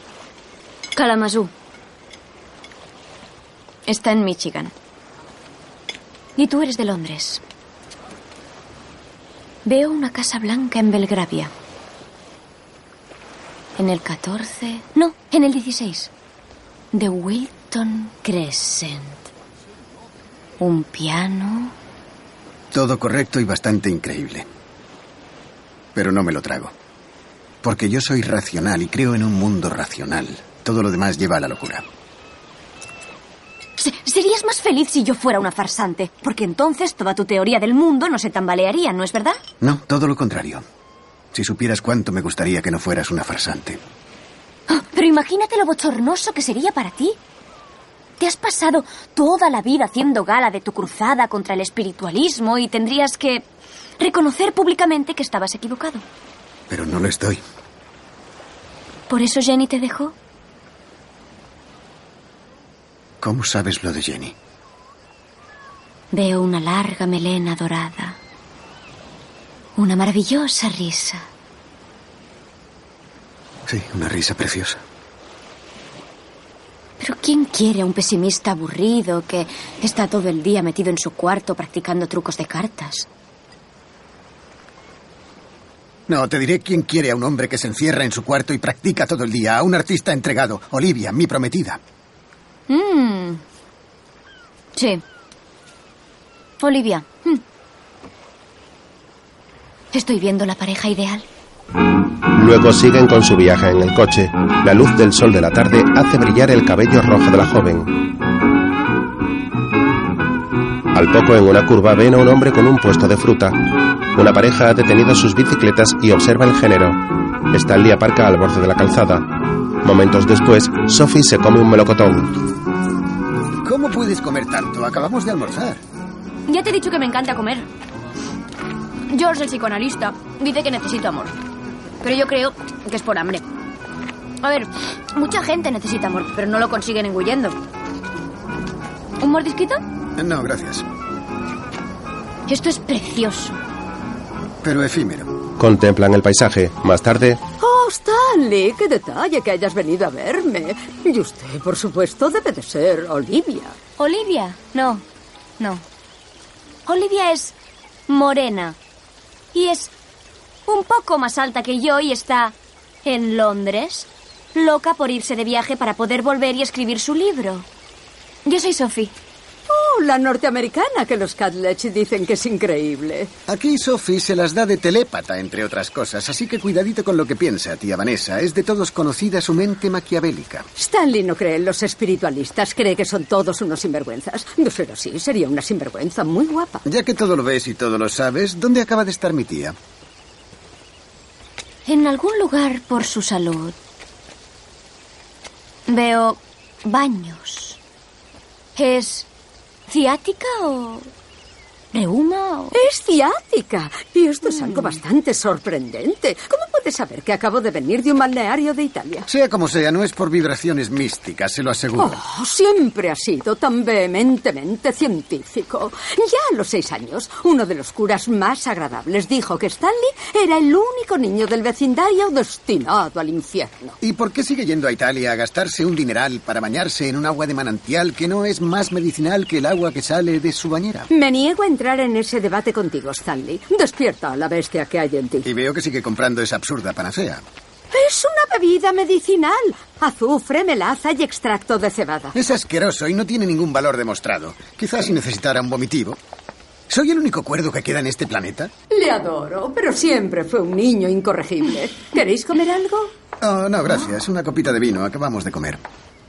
Kalamazoo. Está en Michigan. Y tú eres de Londres. Veo una casa blanca en Belgravia. En el 14. No, en el 16. De Wilton Crescent. Un piano. Todo correcto y bastante increíble. Pero no me lo trago. Porque yo soy racional y creo en un mundo racional. Todo lo demás lleva a la locura. Se- Serías más feliz si yo fuera una farsante, porque entonces toda tu teoría del mundo no se tambalearía, ¿no es verdad? No, todo lo contrario. Si supieras cuánto me gustaría que no fueras una farsante. Ah, Pero imagínate lo bochornoso que sería para ti. Te has pasado toda la vida haciendo gala de tu cruzada contra el espiritualismo y tendrías que reconocer públicamente que estabas equivocado. Pero no lo estoy. ¿Por eso Jenny te dejó? ¿Cómo sabes lo de Jenny? Veo una larga melena dorada. Una maravillosa risa. Sí, una risa preciosa. Pero ¿quién quiere a un pesimista aburrido que está todo el día metido en su cuarto practicando trucos de cartas? No, te diré quién quiere a un hombre que se encierra en su cuarto y practica todo el día. A un artista entregado. Olivia, mi prometida. Mm. Sí. Olivia. mm. Estoy viendo la pareja ideal. Luego siguen con su viaje en el coche. La luz del sol de la tarde hace brillar el cabello rojo de la joven. Al poco en una curva ven a un hombre con un puesto de fruta. Una pareja ha detenido sus bicicletas y observa el género. Stanley aparca al borde de la calzada. Momentos después, Sophie se come un melocotón. ¿Cómo puedes comer tanto? Acabamos de almorzar. Ya te he dicho que me encanta comer. George, el psicoanalista, dice que necesito amor. Pero yo creo que es por hambre. A ver, mucha gente necesita amor, pero no lo consiguen engullendo. ¿Un mordisquito? No, gracias. Esto es precioso. Pero efímero. Contemplan el paisaje. Más tarde, Oh, Stanley, qué detalle que hayas venido a verme. Y usted, por supuesto, debe de ser Olivia. Olivia, no, no. Olivia es morena. Y es un poco más alta que yo y está en Londres, loca por irse de viaje para poder volver y escribir su libro. Yo soy Sophie. Oh, la norteamericana que los Catlech dicen que es increíble. Aquí Sophie se las da de telépata, entre otras cosas, así que cuidadito con lo que piensa, tía Vanessa. Es de todos conocida su mente maquiavélica. Stanley no cree en los espiritualistas, cree que son todos unos sinvergüenzas. De ser así, sería una sinvergüenza muy guapa. Ya que todo lo ves y todo lo sabes, ¿dónde acaba de estar mi tía? En algún lugar por su salud. Veo baños. ¿Es ciática o reuma o...? Es ciática. Y esto es algo bastante sorprendente. ¿Cómo puedes saber que acabo de venir de un balneario de Italia? Sea como sea, no es por vibraciones místicas, se lo aseguro. Oh, siempre ha sido tan vehementemente científico. Ya a los seis años, uno de los curas más agradables dijo que Stanley era el único niño del vecindario destinado al infierno. ¿Y por qué sigue yendo a Italia a gastarse un dineral para bañarse en un agua de manantial que no es más medicinal que el agua que sale de su bañera? Me niego a entrar en ese debate contigo, Stanley. Despierta a la bestia que hay en ti. Y veo que sigue comprando esa absurda panacea. Es una bebida medicinal. Azufre, melaza y extracto de cebada. Es asqueroso y no tiene ningún valor demostrado. Quizás si necesitara un vomitivo. ¿Soy el único cuerdo que queda en este planeta? Le adoro, pero siempre fue un niño incorregible. ¿Queréis comer algo? Oh, no, gracias. Una copita de vino. Acabamos de comer.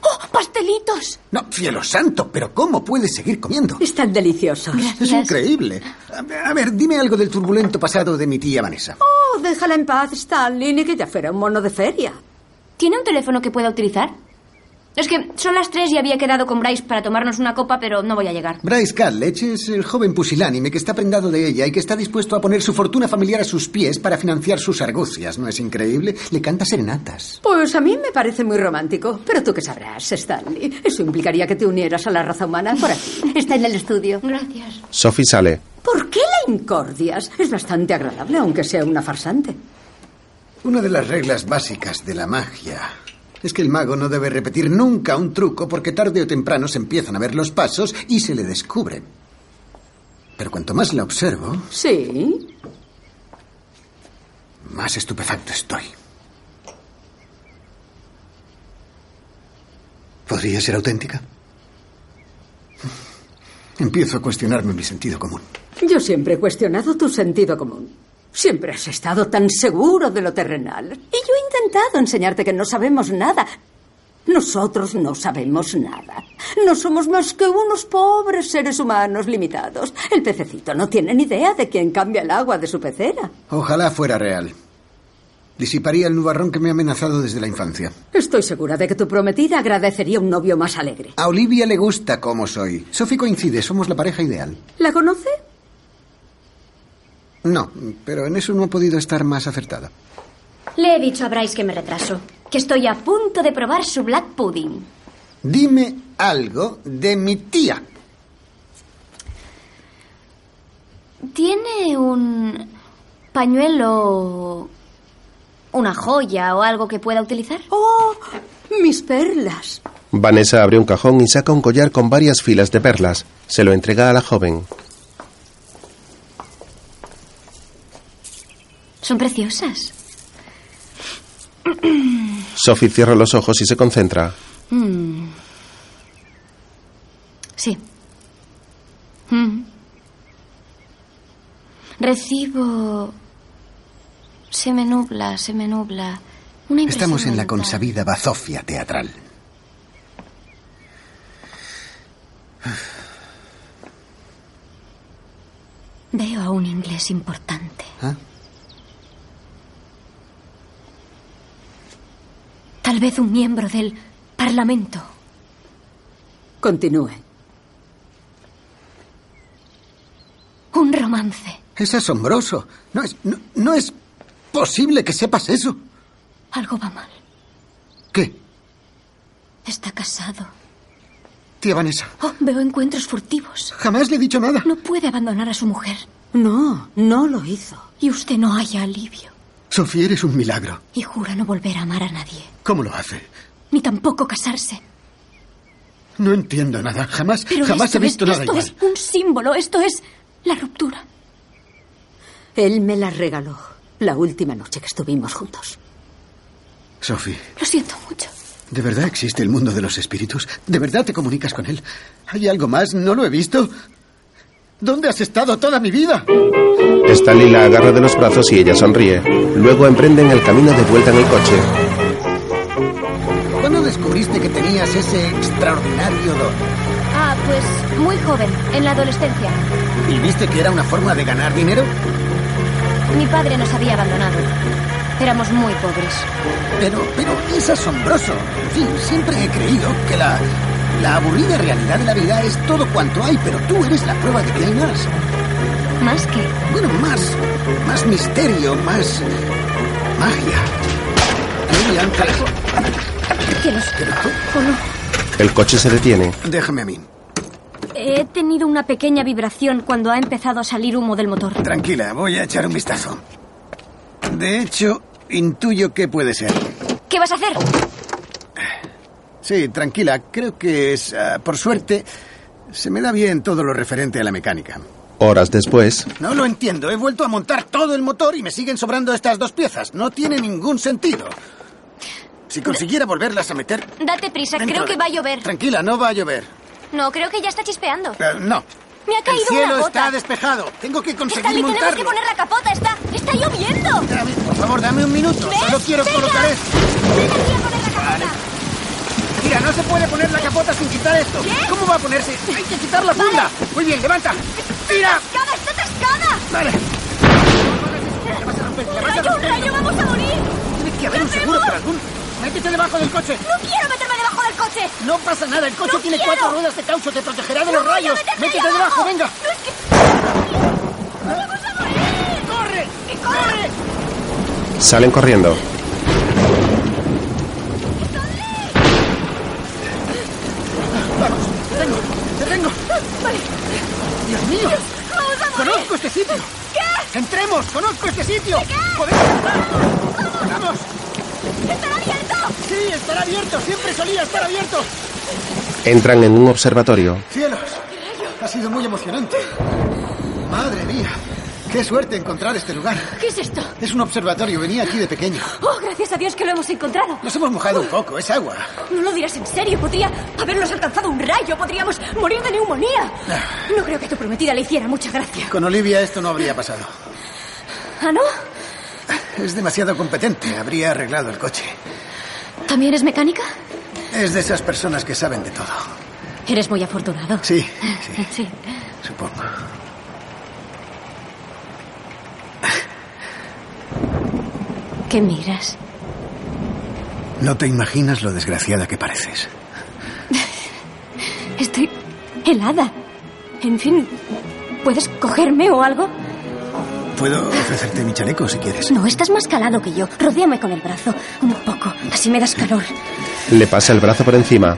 ¡Oh, pastelitos! No, cielo santo, pero ¿cómo puedes seguir comiendo? Están deliciosos. Es increíble. A a ver, dime algo del turbulento pasado de mi tía Vanessa. Oh, déjala en paz, Stanley, ni que ya fuera un mono de feria. ¿Tiene un teléfono que pueda utilizar? Es que son las tres y había quedado con Bryce para tomarnos una copa, pero no voy a llegar. Bryce Catlech es el joven pusilánime que está prendado de ella y que está dispuesto a poner su fortuna familiar a sus pies para financiar sus argucias. ¿No es increíble? Le canta serenatas. Pues a mí me parece muy romántico, pero tú qué sabrás, Stanley. Eso implicaría que te unieras a la raza humana por aquí. (laughs) Está en el estudio. Gracias. Sophie sale. ¿Por qué la incordias? Es bastante agradable, aunque sea una farsante. Una de las reglas básicas de la magia es que el mago no debe repetir nunca un truco porque tarde o temprano se empiezan a ver los pasos y se le descubre. Pero cuanto más la observo, Sí. más estupefacto estoy. ¿Podría ser auténtica? Empiezo a cuestionarme mi sentido común. Yo siempre he cuestionado tu sentido común. Siempre has estado tan seguro de lo terrenal. Y yo he intentado enseñarte que no sabemos nada. Nosotros no sabemos nada. No somos más que unos pobres seres humanos limitados. El pececito no tiene ni idea de quién cambia el agua de su pecera. Ojalá fuera real. Disiparía el nubarrón que me ha amenazado desde la infancia. Estoy segura de que tu prometida agradecería un novio más alegre. A Olivia le gusta cómo soy. Sophie coincide, somos la pareja ideal. ¿La conoce? No, pero en eso no ha podido estar más acertada. Le he dicho a Bryce que me retraso, que estoy a punto de probar su black pudding. Dime algo de mi tía. ¿Tiene un pañuelo, una joya o algo que pueda utilizar? ¡Oh! Mis perlas. Vanessa abre un cajón y saca un collar con varias filas de perlas. Se lo entrega a la joven. Son preciosas. Sophie cierra los ojos y se concentra. Mm. Sí. Mm. Recibo. Se me nubla, se me nubla. Una impresión Estamos en la consabida bazofia teatral. Veo a un inglés importante. ¿Ah? Tal vez un miembro del Parlamento. Continúe. Un romance. Es asombroso. No es, no, no es posible que sepas eso. Algo va mal. ¿Qué? Está casado. Tía Vanessa, Oh, veo encuentros furtivos. jamás le he dicho nada. No puede abandonar a su mujer. No, no lo hizo. Y usted no haya alivio. Sofía, eres un milagro. Y jura no volver a amar a nadie. ¿Cómo lo hace? Ni tampoco casarse. No entiendo nada. Jamás, Pero jamás esto he visto es, nada esto igual. es un símbolo. Esto es la ruptura. Él me la regaló la última noche que estuvimos juntos. Sophie, Lo siento mucho. ¿de verdad existe el mundo de los espíritus? ¿De verdad te comunicas con él? ¿Hay algo más? ¿No lo he visto? ¿Dónde has estado toda mi vida? Stanley la agarra de los brazos y ella sonríe. Luego emprenden el camino de vuelta en el coche. ¿Cuándo descubriste que tenías ese extraordinario don? Ah, pues muy joven, en la adolescencia. ¿Y viste que era una forma de ganar dinero? Mi padre nos había abandonado. Éramos muy pobres. Pero, pero es asombroso. En fin, siempre he creído que la, la aburrida realidad de la vida es todo cuanto hay, pero tú eres la prueba de que hay más. ¿Más que? Bueno, más, más misterio, más magia. Hey, Ángela, Que los... pero tú, ¿O no? El coche se detiene. déjame a mí. He tenido una pequeña vibración cuando ha empezado a salir humo del motor. Tranquila, voy a echar un vistazo. De hecho, intuyo que puede ser. ¿Qué vas a hacer? Sí, tranquila, creo que es, ah, por suerte, se me da bien todo lo referente a la mecánica. Horas después, No lo entiendo, he vuelto a montar todo el motor y me siguen sobrando estas dos piezas. No tiene ningún sentido. Si consiguiera volverlas a meter... Date prisa, dentro creo de- que va a llover. Tranquila, no va a llover. No, creo que ya está chispeando. Eh, no. Me ha El caído cielo una gota. está despejado. Tengo que conseguir Stanley, tenemos que montarlo. poner la capota. Está, está lloviendo. Dame, por favor, dame un minuto. ¿Ves? Solo quiero Venga. colocar esto. Ven aquí a poner la capota. Mira, no se puede poner la capota sin quitar esto. ¿Qué? ¿Cómo va a ponerse? Hay que quitar la funda. Muy bien, levanta. ¡Tira! ¡Cascada, está cascada! Vale. La vas a romper, la vas a ¡Rayo, rayo, vamos a morir! Tiene que haber un seguro para algún... Métete debajo del coche. ¡No quiero meterme debajo del coche! No pasa nada, el coche ¡No tiene quiero! cuatro ruedas de caucho, te protegerá de ¡No los voy a rayos. Métete debajo, abajo! venga. ¡No es que... ¡Vamos a morir! ¡Corre! ¡Que corre! salen corriendo. Vamos, te tengo, te tengo. Vale, Dios mío, vamos a morir. conozco este sitio. ¿Qué? Entremos, conozco este sitio. Podemos entrar. Vamos. ¡Estará abierto! Sí, estará abierto, siempre solía estar abierto. Entran en un observatorio. Cielos, ha sido muy emocionante. Madre mía, Qué suerte encontrar este lugar. ¿Qué es esto? Es un observatorio. Venía aquí de pequeño. Oh, gracias a Dios que lo hemos encontrado. Nos hemos mojado un poco. Es agua. No lo dirás en serio. Podría habernos alcanzado un rayo. Podríamos morir de neumonía. No creo que tu prometida le hiciera mucha gracia. Con Olivia esto no habría pasado. ¿Ah, no? Es demasiado competente. Habría arreglado el coche. ¿También es mecánica? Es de esas personas que saben de todo. Eres muy afortunado. Sí, (laughs) sí, Sí. supongo. ¿Qué miras? No te imaginas lo desgraciada que pareces. (laughs) Estoy helada. En fin, ¿puedes cogerme o algo? Puedo ofrecerte mi chaleco si quieres. No, estás más calado que yo. Rodéame con el brazo. Un poco. Así me das calor. Le pasa el brazo por encima.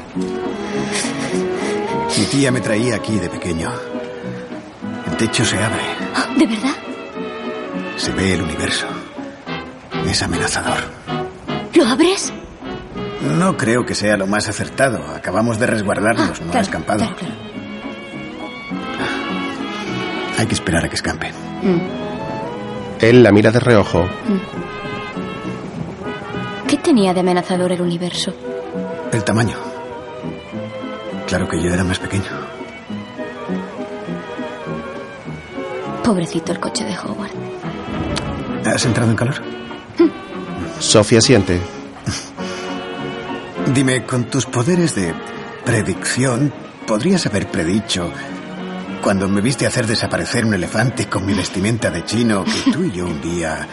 Mi tía me traía aquí de pequeño. El techo se abre. ¿De verdad? Se ve el universo. Es amenazador. ¿Lo abres? No creo que sea lo más acertado. Acabamos de resguardarnos, no ha claro, escampado. claro, claro. Hay que esperar a que escampe. Él la mira de reojo. ¿Qué tenía de amenazador el universo? El tamaño. Claro que yo era más pequeño. Pobrecito el coche de Howard. ¿Has entrado en calor? Sofía siente. Dime, con tus poderes de predicción, ¿podrías haber predicho, cuando me viste hacer desaparecer un elefante con mi vestimenta de chino, que tú y yo un día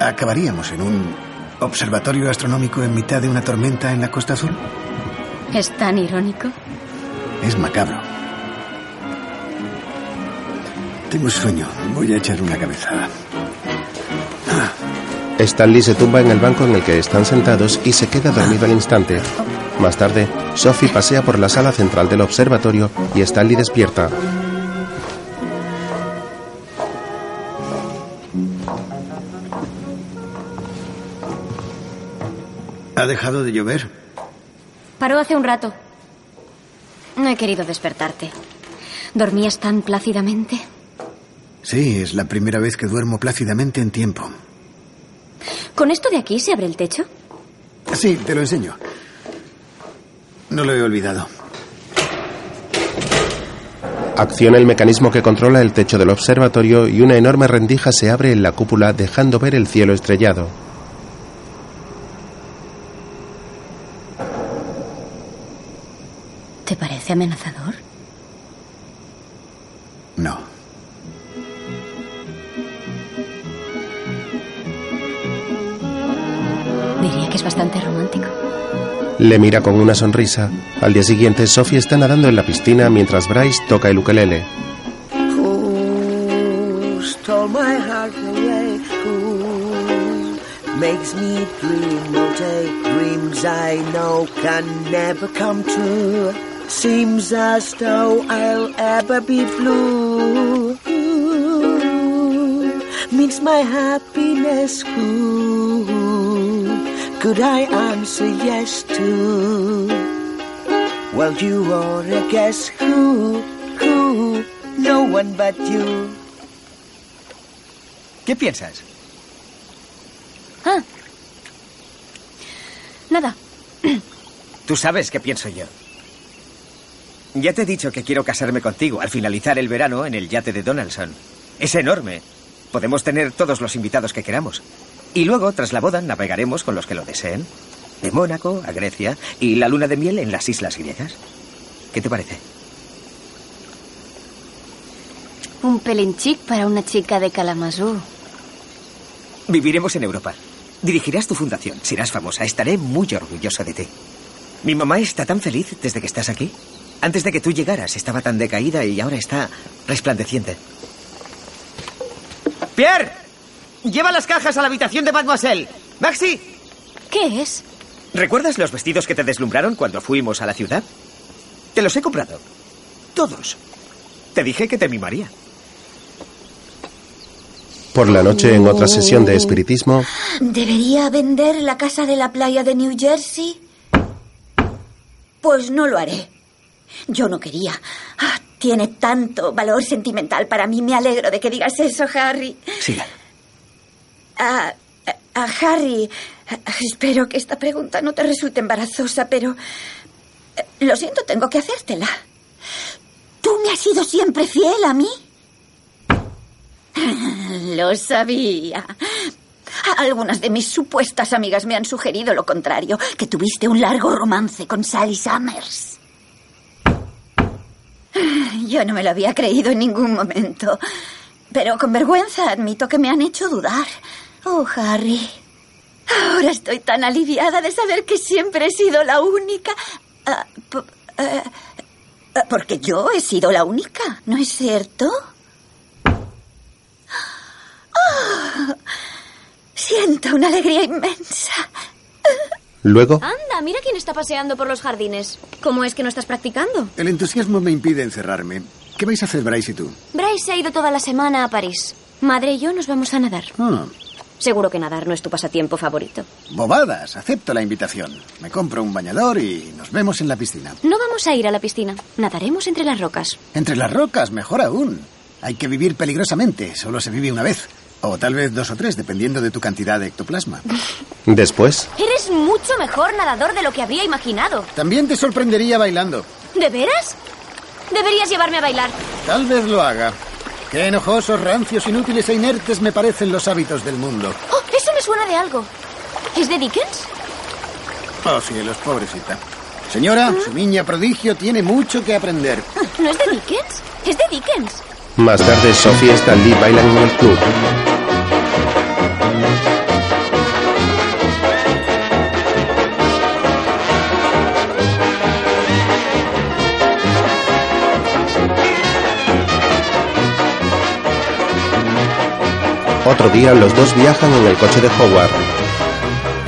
acabaríamos en un observatorio astronómico en mitad de una tormenta en la Costa Azul? ¿Es tan irónico? Es macabro. Tengo sueño. Voy a echar una cabezada. Stanley se tumba en el banco en el que están sentados y se queda dormido al instante. Más tarde, Sophie pasea por la sala central del observatorio y Stanley despierta. ¿Ha dejado de llover? Paró hace un rato. No he querido despertarte. ¿Dormías tan plácidamente? Sí, es la primera vez que duermo plácidamente en tiempo. ¿Con esto de aquí se abre el techo? Sí, te lo enseño. No lo he olvidado. Acciona el mecanismo que controla el techo del observatorio y una enorme rendija se abre en la cúpula dejando ver el cielo estrellado. ¿Te parece amenazador? Que es bastante romántico. Le mira con una sonrisa. Al día siguiente, Sophie está nadando en la piscina mientras Bryce toca el ukelele. Who stole my heart away? Who makes me dream all day? Dreams I know can never come true. Seems as though I'll ever be blue. Means my happiness. Who could I answer yes to? Well, you are a guess who, who, no one but you. ¿Qué piensas? Ah. Nada. Tú sabes qué pienso yo. Ya te he dicho que quiero casarme contigo al finalizar el verano en el yate de Donaldson. Es enorme. Podemos tener todos los invitados que queramos. Y luego, tras la boda, navegaremos con los que lo deseen. De Mónaco a Grecia y la luna de miel en las islas griegas. ¿Qué te parece? Un pelín chic para una chica de Kalamazoo. Viviremos en Europa. Dirigirás tu fundación. Serás famosa. Estaré muy orgulloso de ti. Mi mamá está tan feliz desde que estás aquí. Antes de que tú llegaras estaba tan decaída y ahora está resplandeciente. ¡Pierre! Lleva las cajas a la habitación de Mademoiselle. ¡Maxi! ¿Qué es? ¿Recuerdas los vestidos que te deslumbraron cuando fuimos a la ciudad? Te los he comprado. Todos. Te dije que te mimaría. Por la noche, en otra sesión de espiritismo, ¿Debería vender la casa de la playa de New Jersey? Pues no lo haré. Yo no quería. Ah, tiene tanto valor sentimental para mí. Me alegro de que digas eso, Harry. Ah, ah, Harry, espero que esta pregunta no te resulte embarazosa, pero eh, lo siento, tengo que hacértela. ¿Tú me has sido siempre fiel a mí? (laughs) Lo sabía. Algunas de mis supuestas amigas me han sugerido lo contrario, que tuviste un largo romance con Sally Summers. Yo no me lo había creído en ningún momento. Pero con vergüenza admito que me han hecho dudar. Oh, Harry. Ahora estoy tan aliviada de saber que siempre he sido la única. Ah, eh, eh, porque yo he sido la única, ¿no es cierto? Oh, siento una alegría inmensa. Luego, Anda, mira quién está paseando por los jardines. ¿Cómo es que no estás practicando? El entusiasmo me impide encerrarme. ¿Qué vais a hacer, Bryce y tú? Bryce se ha ido toda la semana a París. Madre y yo nos vamos a nadar. Ah, Seguro que nadar no es tu pasatiempo favorito. bobadas, acepto la invitación. Me compro un bañador y nos vemos en la piscina. No vamos a ir a la piscina. Nadaremos entre las rocas. Entre las rocas, mejor aún. Hay que vivir peligrosamente, solo se vive una vez. O tal vez dos o tres, dependiendo de tu cantidad de ectoplasma. (laughs) después, Eres mucho mejor nadador de lo que habría imaginado. También te sorprendería bailando. ¿De veras? Deberías llevarme a bailar. Tal vez lo haga. Qué enojosos, rancios, inútiles e inertes me parecen los hábitos del mundo. Oh, eso me suena de algo. ¿Es de Dickens? Oh, cielos, pobrecita. Señora, su niña prodigio tiene mucho que aprender. (laughs) ¿No es de Dickens? Es de Dickens. más tarde Sophie y Stan Lee bailan en el club. Otro día los dos viajan en el coche de Howard.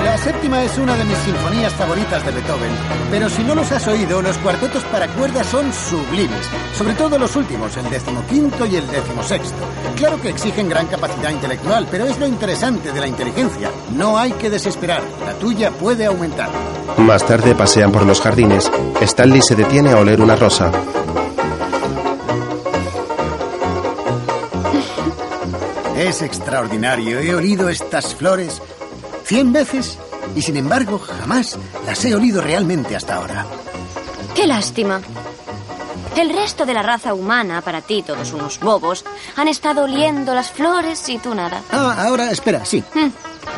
La séptima es una de mis sinfonías favoritas de Beethoven, pero si no los has oído, los cuartetos para cuerdas son sublimes, sobre todo los últimos, el decimoquinto y el decimosexto. Claro que exigen gran capacidad intelectual, pero es lo interesante de la inteligencia. No hay que desesperar, la tuya puede aumentar. Más tarde pasean por los jardines. Stanley se detiene a oler una rosa. Es extraordinario, he olido estas flores cien veces y sin embargo jamás las he olido realmente hasta ahora. Qué lástima. El resto de la raza humana, para ti todos unos bobos, han estado oliendo las flores y tú nada. Ah, ahora espera, sí.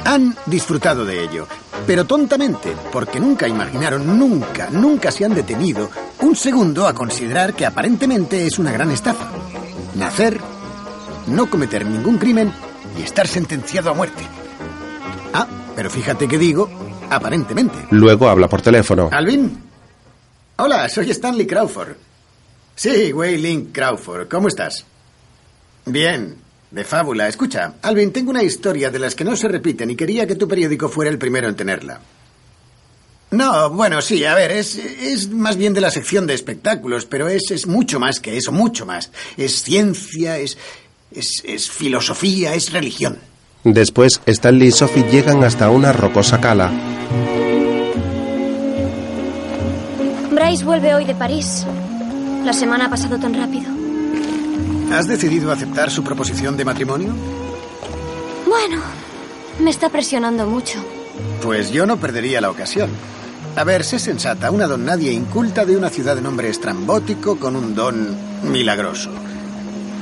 Han disfrutado de ello, pero tontamente, porque nunca imaginaron, nunca, nunca se han detenido un segundo a considerar que aparentemente es una gran estafa. Nacer, no cometer ningún crimen y estar sentenciado a muerte. Ah, pero fíjate que digo, aparentemente. Luego habla por teléfono. Alvin. Hola, soy Stanley Crawford. Sí, Wei Link Crawford. ¿Cómo estás? Bien, de fábula. Escucha, Alvin, tengo una historia de las que no se repiten y quería que tu periódico fuera el primero en tenerla. No, bueno, sí, a ver, es, es más bien de la sección de espectáculos, pero es, es mucho más que eso, mucho más. Es ciencia, es, es, es filosofía, es religión. Después, Stanley y Sophie llegan hasta una rocosa cala. Bryce vuelve hoy de París. La semana ha pasado tan rápido. ¿Has decidido aceptar su proposición de matrimonio? Bueno, me está presionando mucho. Pues yo no perdería la ocasión. A ver, sé sensata, una don nadie inculta de una ciudad de nombre estrambótico con un don milagroso.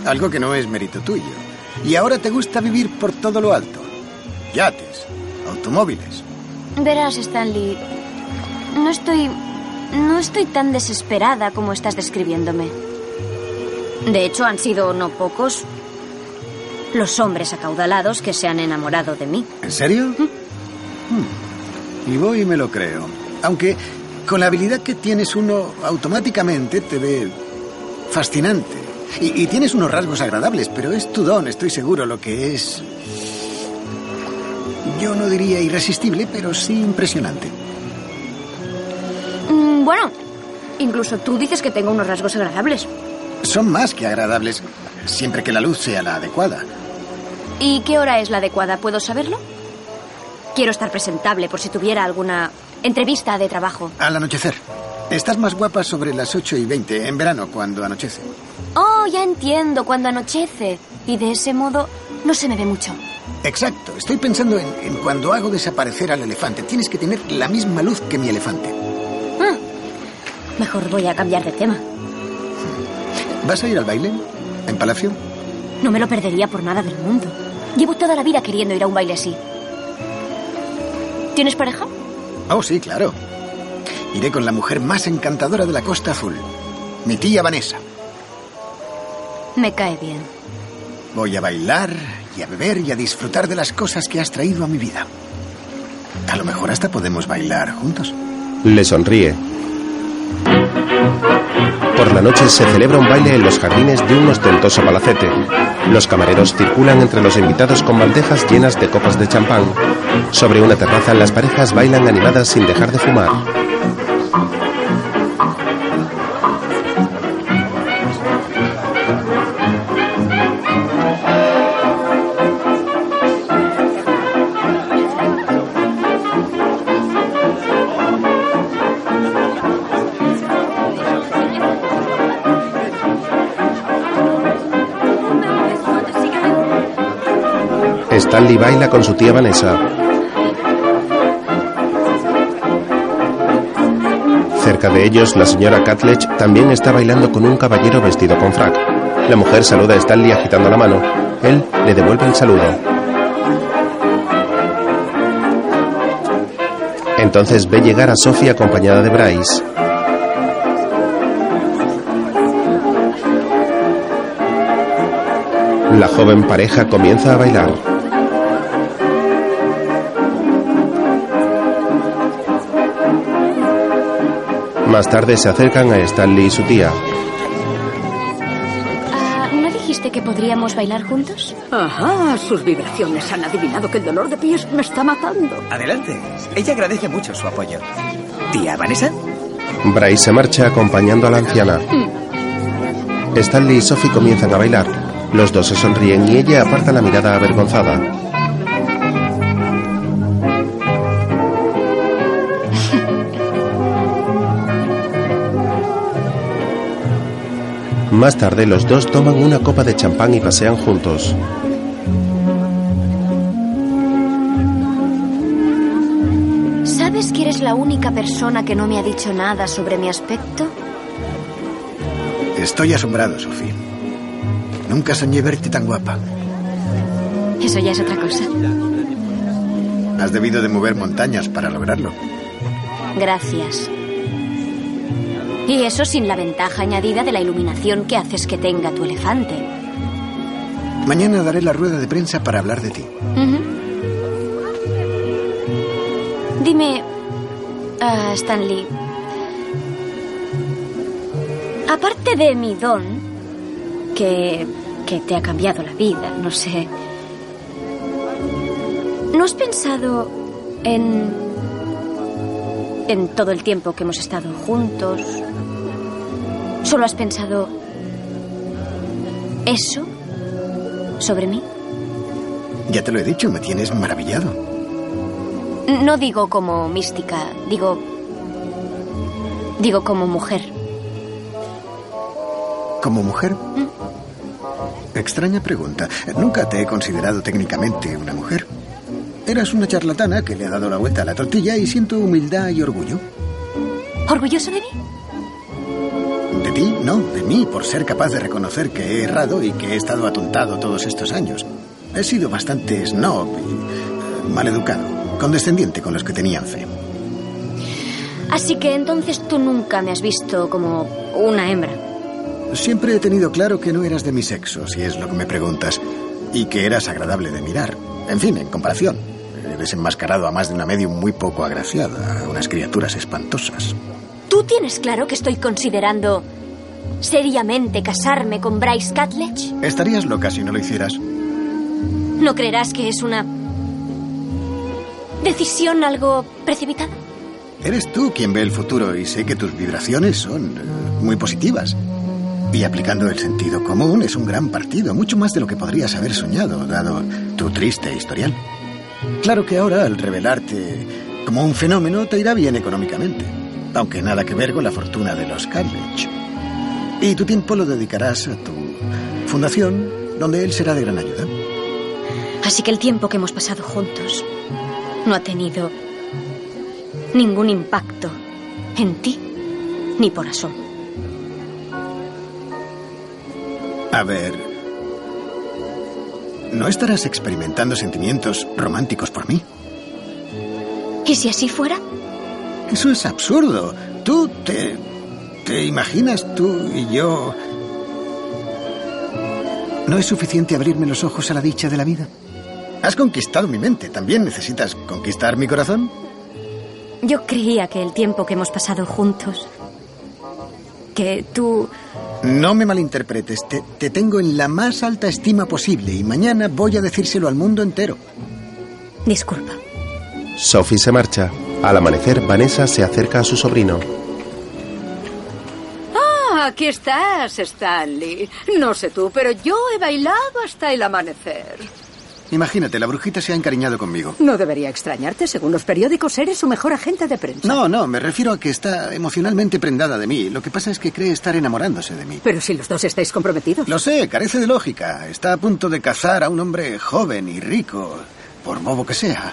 Algo que no es mérito tuyo. Y ahora te gusta vivir por todo lo alto. Yates, automóviles. Verás, Stanley, no estoy... no estoy tan desesperada como estás describiéndome. De hecho, han sido no pocos los hombres acaudalados que se han enamorado de mí. ¿En serio? Hmm. Y voy y me lo creo. Aunque con la habilidad que tienes uno automáticamente te ve fascinante. Y, y tienes unos rasgos agradables, pero es tu don, estoy seguro, lo que es... Yo no diría irresistible, pero sí impresionante. Mm, Bueno, incluso tú dices que tengo unos rasgos agradables. Son más que agradables, siempre que la luz sea la adecuada. ¿Y qué hora es la adecuada? ¿Puedo saberlo? Quiero estar presentable por si tuviera alguna entrevista de trabajo. Al anochecer. Estás más guapa sobre las 8 y 20, en verano, cuando anochece. Oh, ya entiendo, cuando anochece. Y de ese modo no se me ve mucho. Exacto. Estoy pensando en, en cuando hago desaparecer al elefante. Tienes que tener la misma luz que mi elefante. Mejor voy a cambiar de tema. ¿Vas a ir al baile? ¿En Palacio? No me lo perdería por nada del mundo. Llevo toda la vida queriendo ir a un baile así. ¿Tienes pareja? Oh, sí, claro. Iré con la mujer más encantadora de la Costa Azul. Mi tía Vanessa. Me cae bien. Voy a bailar y a beber y a disfrutar de las cosas que has traído a mi vida. A lo mejor hasta podemos bailar juntos. Le sonríe. Por la noche se celebra un baile en los jardines de un ostentoso palacete. Los camareros circulan entre los invitados con bandejas llenas de copas de champán. Sobre una terraza las parejas bailan animadas sin dejar de fumar. Stanley baila con su tía Vanessa. Cerca de ellos, la señora Catledge también está bailando con un caballero vestido con frac. La mujer saluda a Stanley agitando la mano. Él le devuelve el saludo. Entonces ve llegar a Sophie acompañada de Bryce. La joven pareja comienza a bailar. Más tarde se acercan a Stanley y su tía. Ah, ¿No dijiste que podríamos bailar juntos? Ajá, sus vibraciones han adivinado que el dolor de pies me está matando. Adelante. Ella agradece mucho su apoyo. ¿Tía Vanessa? Bryce se marcha acompañando a la anciana. Stanley y Sophie comienzan a bailar. Los dos se sonríen y ella aparta la mirada avergonzada. Más tarde los dos toman una copa de champán y pasean juntos. ¿Sabes que eres la única persona que no me ha dicho nada sobre mi aspecto? Estoy asombrado, Sofía. Nunca soñé verte tan guapa. Eso ya es otra cosa. Has debido de mover montañas para lograrlo. Gracias. Y eso sin la ventaja añadida de la iluminación que haces que tenga tu elefante. Mañana daré la rueda de prensa para hablar de ti. Dime, ah, Stanley, aparte de mi don, que, que te ha cambiado la vida, no sé, ¿no has pensado en, en todo el tiempo que hemos estado juntos? ¿Solo has pensado eso sobre mí? Ya te lo he dicho, me tienes maravillado. No digo como mística, digo. Digo como mujer. ¿Como mujer? Extraña pregunta. Nunca te he considerado técnicamente una mujer. Eras una charlatana que le ha dado la vuelta a la tortilla y siento humildad y orgullo. ¿Orgulloso de mí? No, de mí, por ser capaz de reconocer que he errado y que he estado atontado todos estos años. He sido bastante snob y eh, maleducado, condescendiente con los que tenían fe. Así que entonces tú nunca me has visto como una hembra. Siempre he tenido claro que no eras de mi sexo, si es lo que me preguntas, y que eras agradable de mirar. En fin, en comparación. He desenmascarado a más de una medium muy poco agraciada, a unas criaturas espantosas. ¿Tú tienes claro que estoy considerando seriamente casarme con Bryce Catledge? Estarías loca si no lo hicieras. ¿No creerás que es una decisión algo precipitada? Eres tú quien ve el futuro y sé que tus vibraciones son eh, muy positivas. Y aplicando el sentido común es un gran partido, mucho más de lo que podrías haber soñado, dado tu triste historial. Claro que ahora, al revelarte como un fenómeno, te irá bien económicamente. Aunque nada que ver con la fortuna de los Carnage. Y tu tiempo lo dedicarás a tu fundación, donde él será de gran ayuda. Así que el tiempo que hemos pasado juntos no ha tenido ningún impacto en ti ni por asomo. A ver. ¿No estarás experimentando sentimientos románticos por mí? ¿Y si así fuera? Eso es absurdo. Tú te. ¿Te imaginas tú y yo? ¿No es suficiente abrirme los ojos a la dicha de la vida? Has conquistado mi mente. ¿También necesitas conquistar mi corazón? Yo creía que el tiempo que hemos pasado juntos. que tú. No me malinterpretes. Te, te tengo en la más alta estima posible y mañana voy a decírselo al mundo entero. Disculpa. Sophie se marcha. Al amanecer, Vanessa se acerca a su sobrino. Aquí estás, Stanley. No sé tú, pero yo he bailado hasta el amanecer. Imagínate, la brujita se ha encariñado conmigo. No debería extrañarte. Según los periódicos, eres su mejor agente de prensa. No, no, me refiero a que está emocionalmente prendada de mí. Lo que pasa es que cree estar enamorándose de mí. Pero si los dos estáis comprometidos. Lo sé, carece de lógica. Está a punto de cazar a un hombre joven y rico, por bobo que sea.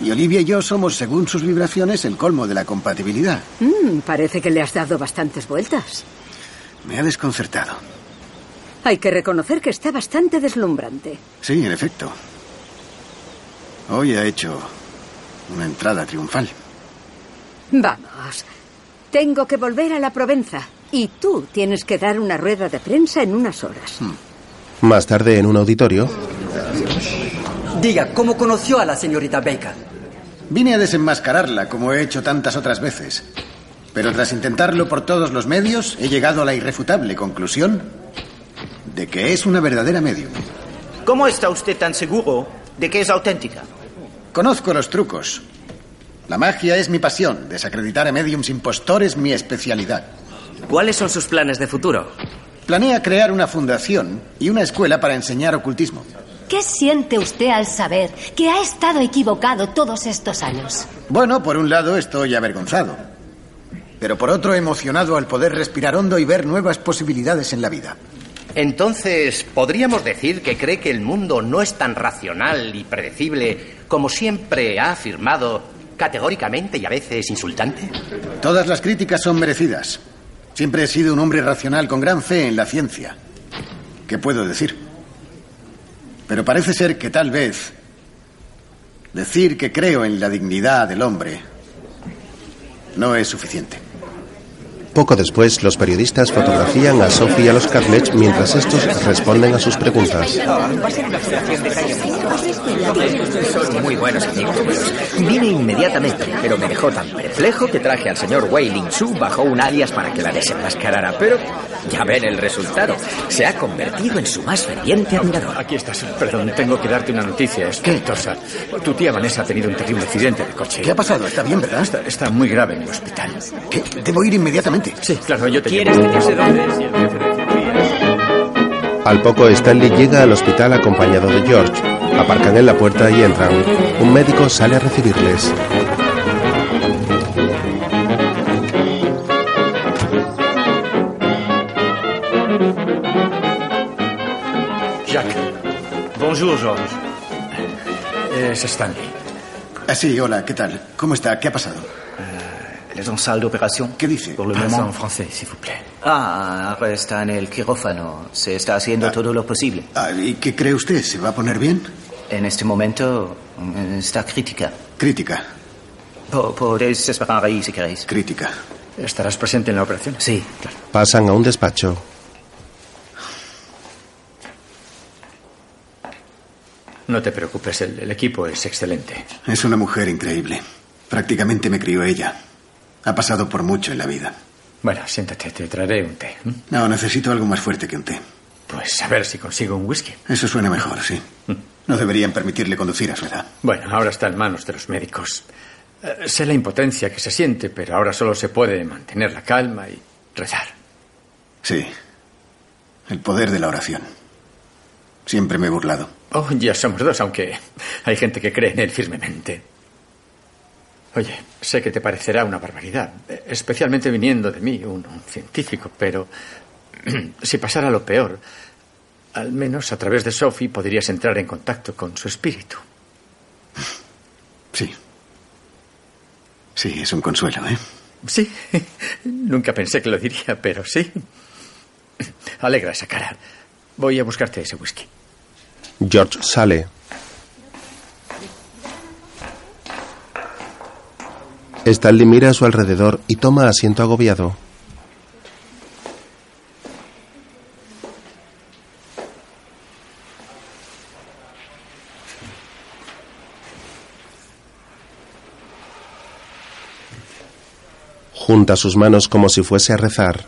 Y Olivia y yo somos, según sus vibraciones, el colmo de la compatibilidad. Mm, parece que le has dado bastantes vueltas. Me ha desconcertado. Hay que reconocer que está bastante deslumbrante. Sí, en efecto. Hoy ha hecho una entrada triunfal. Vamos. Tengo que volver a la Provenza. Y tú tienes que dar una rueda de prensa en unas horas. Más tarde, en un auditorio, Diga, ¿cómo conoció a la señorita Baker? Vine a desenmascararla, como he hecho tantas otras veces. Pero tras intentarlo por todos los medios, he llegado a la irrefutable conclusión de que es una verdadera medium. ¿Cómo está usted tan seguro de que es auténtica? Conozco los trucos. La magia es mi pasión. Desacreditar a mediums impostores mi especialidad. ¿Cuáles son sus planes de futuro? Planea crear una fundación y una escuela para enseñar ocultismo. ¿Qué siente usted al saber que ha estado equivocado todos estos años? Bueno, por un lado estoy avergonzado. Pero por otro emocionado al poder respirar hondo y ver nuevas posibilidades en la vida. Entonces, ¿podríamos decir que cree que el mundo no es tan racional y predecible como siempre ha afirmado categóricamente y a veces insultante? Todas las críticas son merecidas. Siempre he sido un hombre racional con gran fe en la ciencia. ¿Qué puedo decir? Pero parece ser que tal vez decir que creo en la dignidad del hombre no es suficiente. Poco después, los periodistas fotografían a Sophie y a los Cartlech mientras estos responden a sus preguntas. Muy buenos amigos. Vine inmediatamente, pero me dejó tan perplejo que traje al señor Wei Ling Su bajo un alias para que la desenmascarara. Pero ya ven el resultado. Se ha convertido en su más ferviente admirador. Aquí estás. Perdón, tengo que darte una noticia espantosa. Tu tía Vanessa ha tenido un terrible accidente de coche. ¿Qué ha pasado? ¿Está bien, verdad? Está, está muy grave en el hospital. ¿Qué? Debo ir inmediatamente. Sí, claro, yo te ¿Quieres llevo. que te dónde es Al poco, Stanley llega al hospital acompañado de George. Aparcan en la puerta y entran. Un médico sale a recibirles. Bonjour, George. Es Stanley. Ah, sí, hola, ¿qué tal? ¿Cómo está? ¿Qué ha pasado? ¿Elle est en salle d'opération ¿Qué dice? Por Parlez moment. en français, s'il vous plaît. Ah, ahora está en el quirófano. Se está haciendo todo lo posible. Ah, ¿Y qué cree usted? ¿Se va a poner bien? En este momento eh, está crítica. Crítica. Po- Podéis esperar ahí si queréis. Crítica. ¿Estarás presente en la operación? Sí, claro. Pasan a un despacho. No te preocupes, el, el equipo es excelente. Es una mujer increíble. Prácticamente me crió ella. Ha pasado por mucho en la vida. Bueno, siéntate, te traeré un té. No, necesito algo más fuerte que un té. Pues a ver si consigo un whisky. Eso suena mejor, sí. No deberían permitirle conducir a su edad. Bueno, ahora está en manos de los médicos. Eh, sé la impotencia que se siente, pero ahora solo se puede mantener la calma y rezar. Sí. El poder de la oración. Siempre me he burlado. Oh, ya somos dos, aunque hay gente que cree en él firmemente. Oye, sé que te parecerá una barbaridad, especialmente viniendo de mí, un, un científico, pero (clears throat) si pasara lo peor, al menos a través de Sophie podrías entrar en contacto con su espíritu. Sí. Sí, es un consuelo, ¿eh? Sí, (laughs) nunca pensé que lo diría, pero sí. Alegra esa cara. Voy a buscarte ese whisky. George sale. Stanley mira a su alrededor y toma asiento agobiado. Junta sus manos como si fuese a rezar.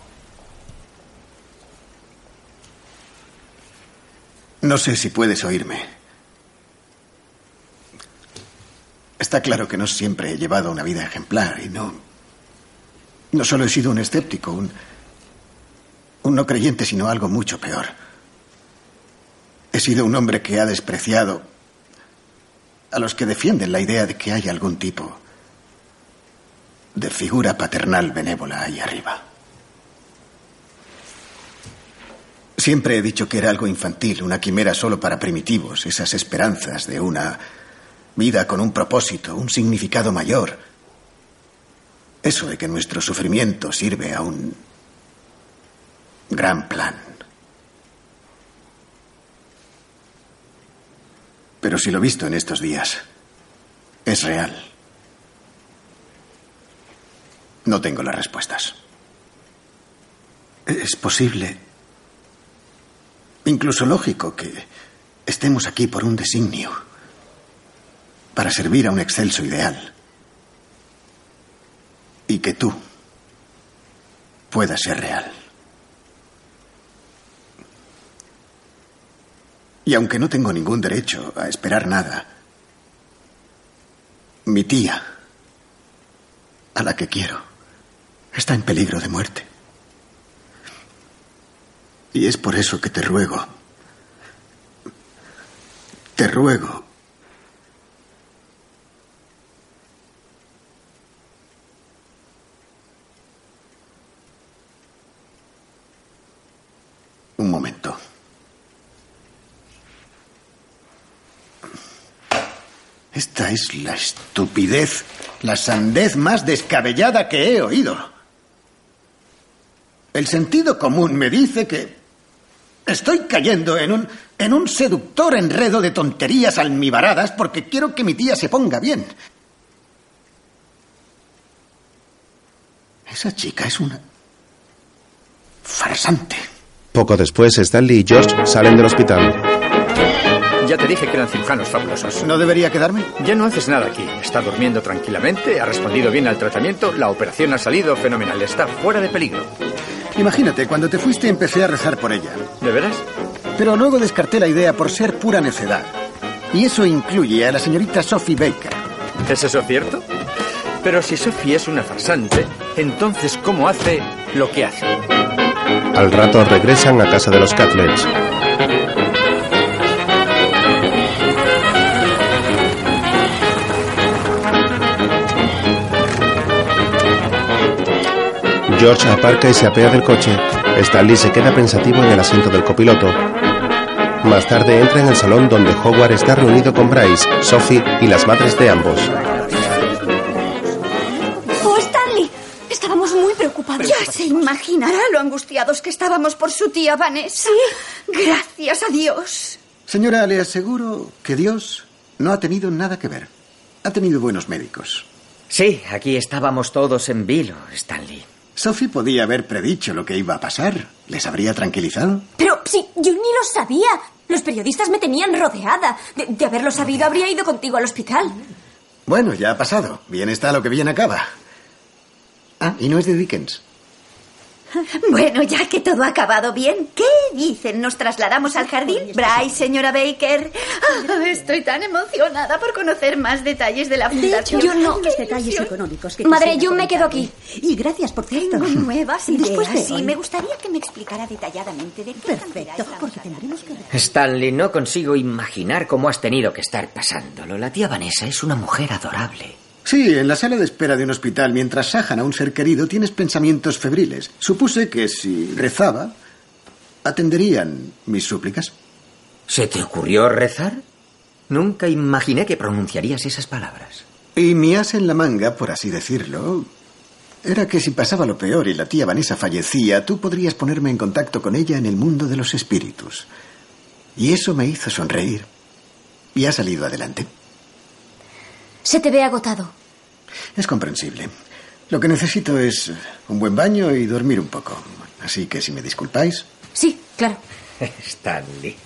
No sé si puedes oírme. Está claro que no siempre he llevado una vida ejemplar y no. No solo he sido un escéptico, un. un no creyente, sino algo mucho peor. He sido un hombre que ha despreciado a los que defienden la idea de que hay algún tipo de figura paternal benévola ahí arriba. Siempre he dicho que era algo infantil, una quimera solo para primitivos, esas esperanzas de una vida con un propósito, un significado mayor. Eso de que nuestro sufrimiento sirve a un gran plan. Pero si lo visto en estos días es real, no tengo las respuestas. Es posible, incluso lógico, que estemos aquí por un designio, para servir a un excelso ideal. Y que tú puedas ser real. Y aunque no tengo ningún derecho a esperar nada, mi tía, a la que quiero, está en peligro de muerte. Y es por eso que te ruego, te ruego, un momento. Esta es la estupidez, la sandez más descabellada que he oído. El sentido común me dice que estoy cayendo en un, en un seductor enredo de tonterías almibaradas porque quiero que mi tía se ponga bien. Esa chica es una farsante. Poco después, Stanley y George salen del hospital. Ya te dije que eran cirujanos fabulosos. ¿No debería quedarme? Ya no haces nada aquí. Está durmiendo tranquilamente, ha respondido bien al tratamiento, la operación ha salido fenomenal, está fuera de peligro. Imagínate, cuando te fuiste empecé a rezar por ella. ¿De veras? Pero luego descarté la idea por ser pura necedad. Y eso incluye a la señorita Sophie Baker. ¿Es eso cierto? Pero si Sophie es una farsante, entonces ¿cómo hace lo que hace? Al rato regresan a casa de los Catlets. George aparca y se apea del coche. Stanley se queda pensativo en el asiento del copiloto. Más tarde entra en el salón donde Howard está reunido con Bryce, Sophie y las madres de ambos. ¡Oh, Stanley! Estábamos muy preocupados. Ya se imaginará lo angustiados que estábamos por su tía Vanessa. Sí. Gracias a Dios. Señora, le aseguro que Dios no ha tenido nada que ver. Ha tenido buenos médicos. Sí, aquí estábamos todos en vilo, Stanley. Sophie podía haber predicho lo que iba a pasar. ¿Les habría tranquilizado? Pero sí, yo ni lo sabía. Los periodistas me tenían rodeada. De, de haberlo sabido, habría ido contigo al hospital. Bueno, ya ha pasado. Bien está lo que bien acaba. Ah, y no es de Dickens. (laughs) Bueno, ya que todo ha acabado bien, ¿qué dicen? ¿Nos trasladamos al jardín? Bryce, señora Baker. Ah, estoy tan emocionada por conocer más detalles de la De hecho, fundación. yo no ¡Qué detalles ilusión! económicos que Madre, yo me quedo aquí. Y gracias, por cierto. Tengo nuevas ideas. Después de sí, hoy. me gustaría que me explicara detalladamente de qué Perfecto, porque tendremos que... Stanley, no consigo imaginar cómo has tenido que estar pasándolo. La tía Vanessa es una mujer adorable. Sí, en la sala de espera de un hospital, mientras sajan a un ser querido, tienes pensamientos febriles. Supuse que si rezaba, atenderían mis súplicas. ¿Se te ocurrió rezar? Nunca imaginé que pronunciarías esas palabras. Y mi as en la manga, por así decirlo, era que si pasaba lo peor y la tía Vanessa fallecía, tú podrías ponerme en contacto con ella en el mundo de los espíritus. Y eso me hizo sonreír. Y ha salido adelante. Se te ve agotado. Es comprensible. Lo que necesito es un buen baño y dormir un poco. Así que si me disculpáis. Sí, claro. (laughs) Stanley.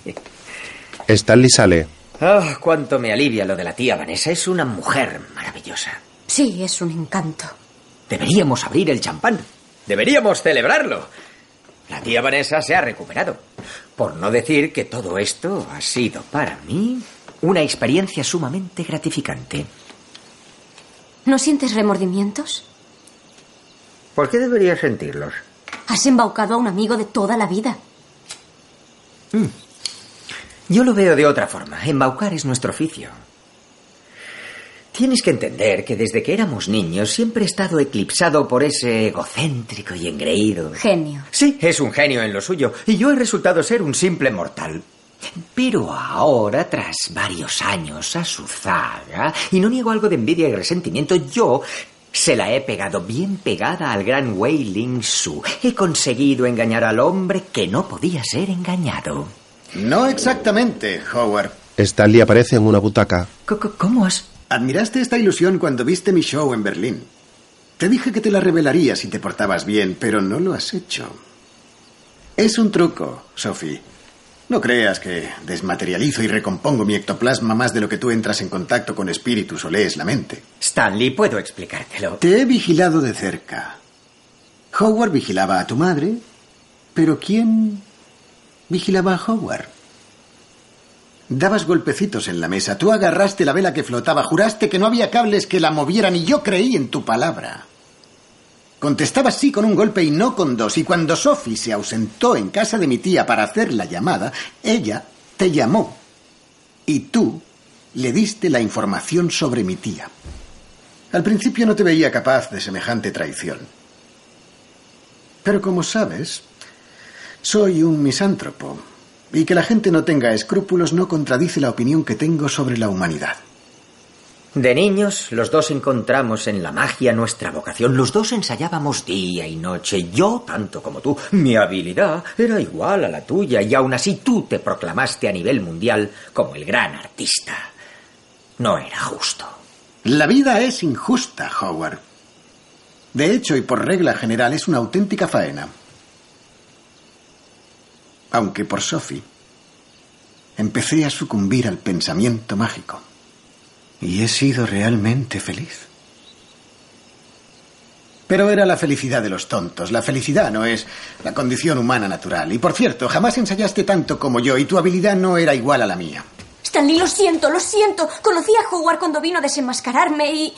Stanley sale. Oh, cuánto me alivia lo de la tía Vanessa. Es una mujer maravillosa. Sí, es un encanto. Deberíamos abrir el champán. Deberíamos celebrarlo. La tía Vanessa se ha recuperado. Por no decir que todo esto ha sido para mí una experiencia sumamente gratificante. ¿No sientes remordimientos? ¿Por qué debería sentirlos? Has embaucado a un amigo de toda la vida. Mm. Yo lo veo de otra forma. Embaucar es nuestro oficio. Tienes que entender que desde que éramos niños siempre he estado eclipsado por ese egocéntrico y engreído. Genio. Sí, es un genio en lo suyo. Y yo he resultado ser un simple mortal. Pero ahora, tras varios años a su zaga, y no niego algo de envidia y resentimiento, yo se la he pegado bien pegada al gran Wei Ling Su. He conseguido engañar al hombre que no podía ser engañado. No exactamente, Howard. Stanley aparece en una butaca. ¿Cómo has...? Admiraste esta ilusión cuando viste mi show en Berlín. Te dije que te la revelaría si te portabas bien, pero no lo has hecho. Es un truco, Sophie. No creas que desmaterializo y recompongo mi ectoplasma más de lo que tú entras en contacto con espíritus o lees la mente. Stanley, puedo explicártelo. Te he vigilado de cerca. Howard vigilaba a tu madre, pero ¿quién vigilaba a Howard? Dabas golpecitos en la mesa, tú agarraste la vela que flotaba, juraste que no había cables que la movieran y yo creí en tu palabra. Contestabas sí con un golpe y no con dos, y cuando Sophie se ausentó en casa de mi tía para hacer la llamada, ella te llamó y tú le diste la información sobre mi tía. Al principio no te veía capaz de semejante traición. Pero como sabes, soy un misántropo y que la gente no tenga escrúpulos no contradice la opinión que tengo sobre la humanidad. De niños, los dos encontramos en la magia nuestra vocación. Los dos ensayábamos día y noche. Yo, tanto como tú. Mi habilidad era igual a la tuya y aún así tú te proclamaste a nivel mundial como el gran artista. No era justo. La vida es injusta, Howard. De hecho, y por regla general, es una auténtica faena. Aunque por Sophie, empecé a sucumbir al pensamiento mágico. Y he sido realmente feliz. Pero era la felicidad de los tontos. La felicidad no es la condición humana natural. Y por cierto, jamás ensayaste tanto como yo y tu habilidad no era igual a la mía. Stanley, lo siento, lo siento. Conocí a Howard cuando vino a desenmascararme y.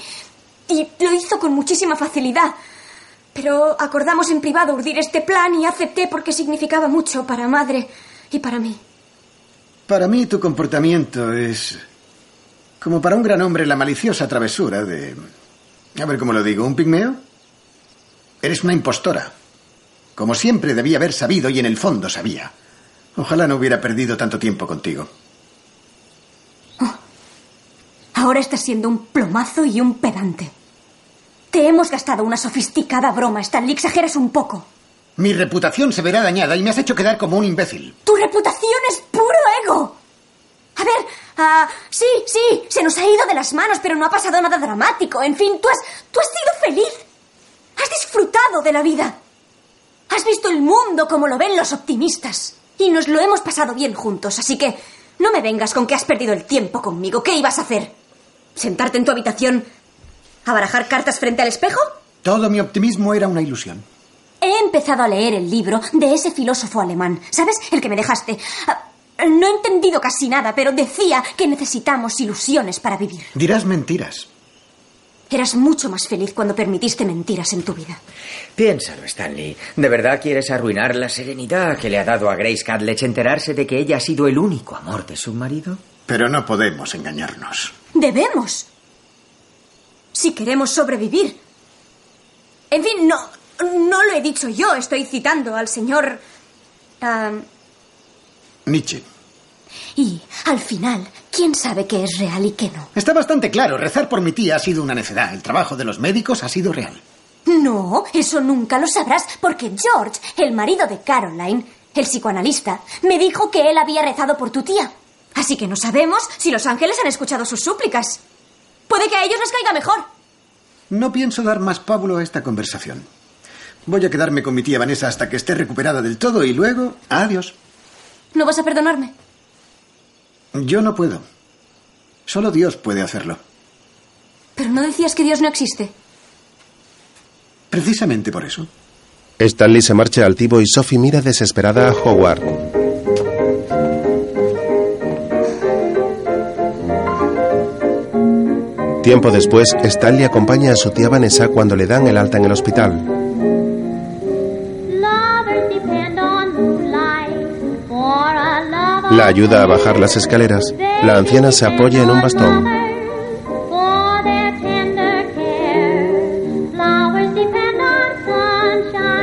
y lo hizo con muchísima facilidad. Pero acordamos en privado urdir este plan y acepté porque significaba mucho para madre y para mí. Para mí tu comportamiento es como para un gran hombre la maliciosa travesura de... A ver cómo lo digo, ¿un pigmeo? Eres una impostora. Como siempre debía haber sabido y en el fondo sabía. Ojalá no hubiera perdido tanto tiempo contigo. Oh. Ahora estás siendo un plomazo y un pedante. Te hemos gastado una sofisticada broma, Stanley. Exageras un poco. Mi reputación se verá dañada y me has hecho quedar como un imbécil. Tu reputación es puro ego. A ver, ah, sí, sí, se nos ha ido de las manos, pero no ha pasado nada dramático. En fin, tú has, tú has sido feliz. Has disfrutado de la vida. Has visto el mundo como lo ven los optimistas. Y nos lo hemos pasado bien juntos, así que no me vengas con que has perdido el tiempo conmigo. ¿Qué ibas a hacer? ¿Sentarte en tu habitación a barajar cartas frente al espejo? Todo mi optimismo era una ilusión. He empezado a leer el libro de ese filósofo alemán. ¿Sabes? El que me dejaste. Ah, no he entendido casi nada, pero decía que necesitamos ilusiones para vivir. Dirás mentiras. Eras mucho más feliz cuando permitiste mentiras en tu vida. Piénsalo, Stanley. ¿De verdad quieres arruinar la serenidad que le ha dado a Grace Cadlech enterarse de que ella ha sido el único amor de su marido? Pero no podemos engañarnos. Debemos. si queremos sobrevivir. En fin, no, no lo he dicho yo, estoy citando al señor... ah, Nietzsche. y al final, ¿quién sabe qué es real y qué no? Está bastante claro. Rezar por mi tía ha sido una necedad. El trabajo de los médicos ha sido real. No, eso nunca lo sabrás, porque George, el marido de Caroline, el psicoanalista, me dijo que él había rezado por tu tía. Así que no sabemos si los ángeles han escuchado sus súplicas. Puede que a ellos les caiga mejor. No pienso dar más pábulo a esta conversación. Voy a quedarme con mi tía Vanessa hasta que esté recuperada del todo y luego, adiós. ¿No vas a perdonarme? Yo no puedo. Solo Dios puede hacerlo. Pero no decías que Dios no existe. Precisamente por eso. Stanley se marcha altivo y Sophie mira desesperada a Howard. Tiempo después, Stanley acompaña a su tía Vanessa cuando le dan el alta en el hospital. La ayuda a bajar las escaleras. La anciana se apoya en un bastón.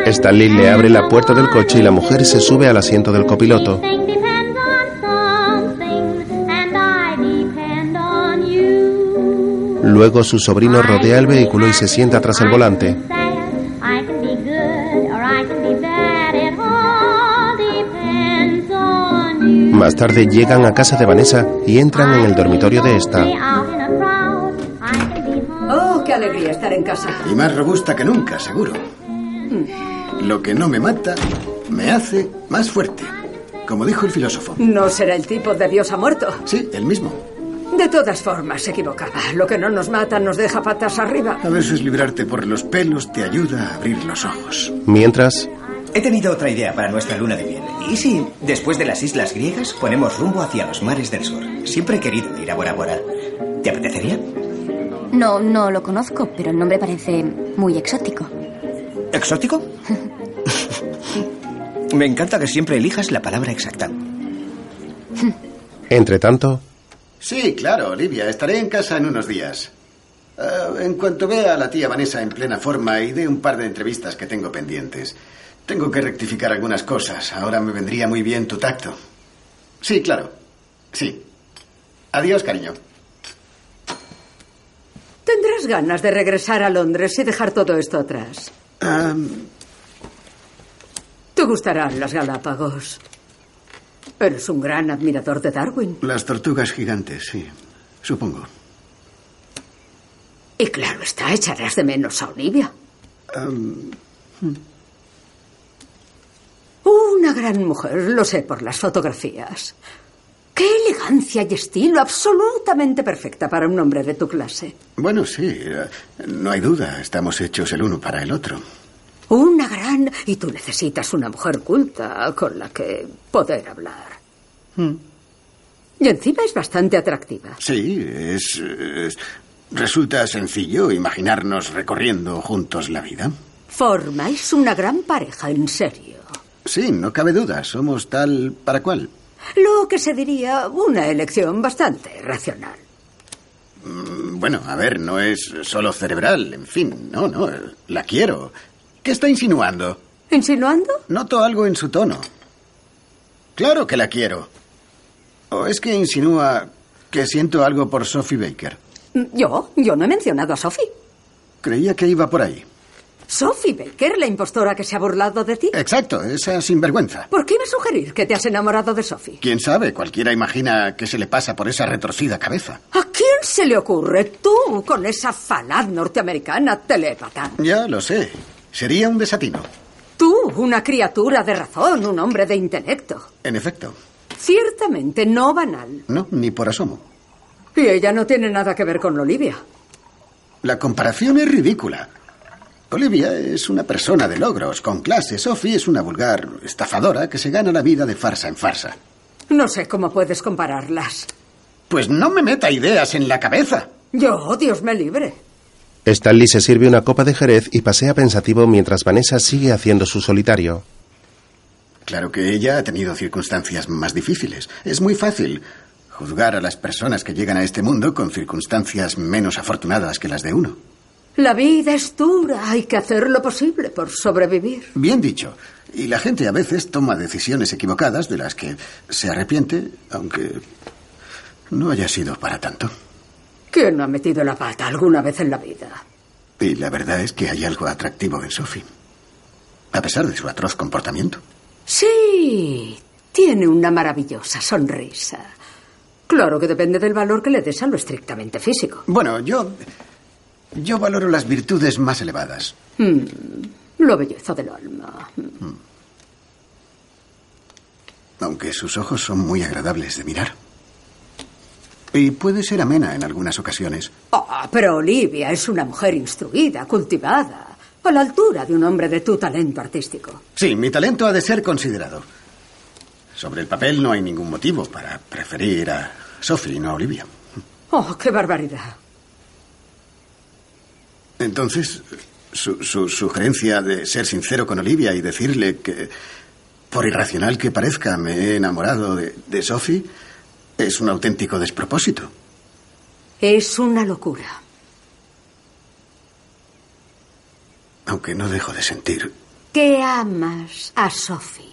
Stanley le abre la puerta del coche y la mujer se sube al asiento del copiloto. Luego su sobrino rodea el vehículo y se sienta tras el volante. Más tarde llegan a casa de Vanessa y entran en el dormitorio de esta. Oh, qué alegría estar en casa. Y más robusta que nunca, seguro. Mm. Lo que no me mata, me hace más fuerte. Como dijo el filósofo. No será el tipo de Dios ha muerto. Sí, el mismo. De todas formas, se equivocaba. Lo que no nos mata nos deja patas arriba. A veces librarte por los pelos te ayuda a abrir los ojos. Mientras, He tenido otra idea para nuestra luna de miel. ¿Y si, después de las islas griegas, ponemos rumbo hacia los mares del sur? Siempre he querido ir a Bora Bora. ¿Te apetecería? No, no lo conozco, pero el nombre parece muy exótico. ¿Exótico? (laughs) Me encanta que siempre elijas la palabra exacta. entre tanto, Sí, claro, Olivia. Estaré en casa en unos días. Ah, en cuanto vea a la tía Vanessa en plena forma y dé un par de entrevistas que tengo pendientes. Tengo que rectificar algunas cosas. Ahora me vendría muy bien tu tacto. Sí, claro. Sí. Adiós, cariño. Tendrás ganas de regresar a Londres y dejar todo esto atrás. Ah, Te gustarán las Galápagos. Eres un gran admirador de Darwin. las tortugas gigantes, sí. Supongo. Y claro está, echarás de menos a Olivia. Una gran mujer, lo sé por las fotografías. Qué elegancia y estilo, absolutamente perfecta para un hombre de tu clase. bueno, sí. No hay duda. Estamos hechos el uno para el otro. Una gran... Y tú necesitas una mujer culta con la que poder hablar. Hmm. Y encima es bastante atractiva. Sí, es, es- Resulta sencillo imaginarnos recorriendo juntos la vida. Formáis una gran pareja, en serio. Sí, no cabe duda. Somos tal para cual. Lo que se diría una elección bastante racional. Mm, Bueno, a ver, no es solo cerebral. En fin, no, no. La quiero. ¿Qué está insinuando? ¿Insinuando? Noto algo en su tono. Claro que la quiero. ¿O es que insinúa que siento algo por Sophie Baker? Yo, yo no he mencionado a Sophie. Creía que iba por ahí. Sophie Baker, la impostora que se ha burlado de ti. Exacto, esa sinvergüenza. ¿Por qué iba a sugerir que te has enamorado de Sophie? ¿Quién sabe? Cualquiera imagina que se le pasa por esa retorcida cabeza. ¿A quién se le ocurre? Tú, con esa falaz norteamericana telépata. Ya lo sé. Sería un desatino. Tú, una criatura de razón, un hombre de intelecto. En efecto. Ciertamente no banal. No, ni por asomo. Y ella no tiene nada que ver con Olivia. La comparación es ridícula. Olivia es una persona de logros, con clase. Sophie es una vulgar estafadora que se gana la vida de farsa en farsa. No sé cómo puedes compararlas. Pues no me meta ideas en la cabeza. Yo, Dios me libre. Stanley se sirve una copa de jerez y pasea pensativo mientras Vanessa sigue haciendo su solitario. Claro que ella ha tenido circunstancias más difíciles. Es muy fácil juzgar a las personas que llegan a este mundo con circunstancias menos afortunadas que las de uno. La vida es dura, hay que hacer lo posible por sobrevivir. Bien dicho. Y la gente a veces toma decisiones equivocadas de las que se arrepiente, aunque no haya sido para tanto. ¿Quién no ha metido la pata alguna vez en la vida? Y la verdad es que hay algo atractivo en Sophie. A pesar de su atroz comportamiento. Sí, tiene una maravillosa sonrisa. Claro que depende del valor que le des a lo estrictamente físico. Bueno, yo. Yo valoro las virtudes más elevadas. Hmm, lo belleza del alma. Aunque sus ojos son muy agradables de mirar. Y puede ser amena en algunas ocasiones. Ah, pero Olivia es una mujer instruida, cultivada, a la altura de un hombre de tu talento artístico. Sí, mi talento ha de ser considerado. Sobre el papel no hay ningún motivo para preferir a Sophie no a Olivia. Oh, qué barbaridad. Entonces, su, su sugerencia de ser sincero con Olivia y decirle que, por irracional que parezca, me he enamorado de, de Sophie, es un auténtico despropósito. Es una locura. Aunque no dejo de sentir. Que amas a Sophie.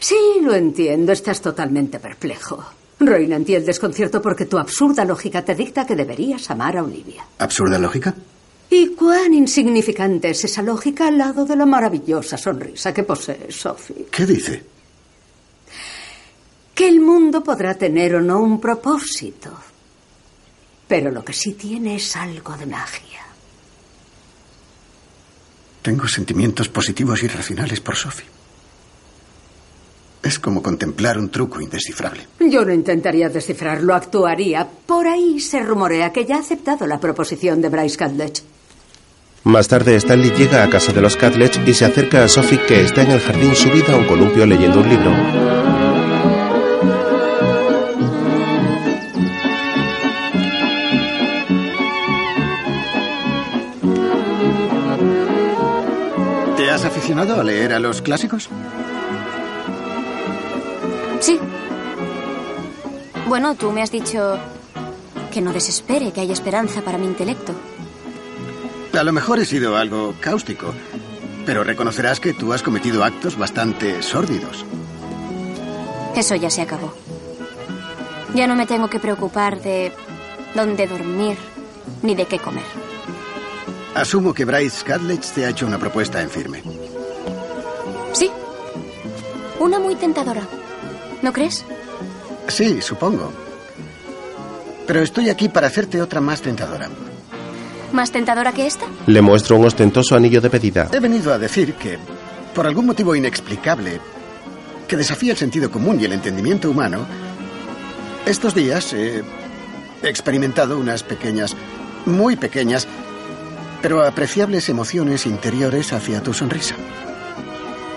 Sí, lo entiendo, estás totalmente perplejo. Reina en ti el desconcierto porque tu absurda lógica te dicta que deberías amar a Olivia. ¿Absurda lógica? ¿Y cuán insignificante es esa lógica al lado de la maravillosa sonrisa que posee Sophie? ¿Qué dice? Que el mundo podrá tener o no un propósito. Pero lo que sí tiene es algo de magia. Tengo sentimientos positivos y racionales por Sophie. Es como contemplar un truco indescifrable. Yo no intentaría descifrarlo, actuaría. Por ahí se rumorea que ya ha aceptado la proposición de Bryce Cadlech. Más tarde, Stanley llega a casa de los Catlett y se acerca a Sophie, que está en el jardín subida a un columpio leyendo un libro. ¿Te has aficionado a leer a los clásicos? Sí. Bueno, tú me has dicho que no desespere, que hay esperanza para mi intelecto. A lo mejor he sido algo cáustico, pero reconocerás que tú has cometido actos bastante sórdidos. Eso ya se acabó. Ya no me tengo que preocupar de dónde dormir ni de qué comer. Asumo que Bryce Cadlech te ha hecho una propuesta en firme. Sí. Una muy tentadora. ¿No crees? Sí, supongo. Pero estoy aquí para hacerte otra más tentadora. ¿Más tentadora que esta? Le muestro un ostentoso anillo de pedida. He venido a decir que, por algún motivo inexplicable, que desafía el sentido común y el entendimiento humano, estos días he experimentado unas pequeñas, muy pequeñas, pero apreciables emociones interiores hacia tu sonrisa.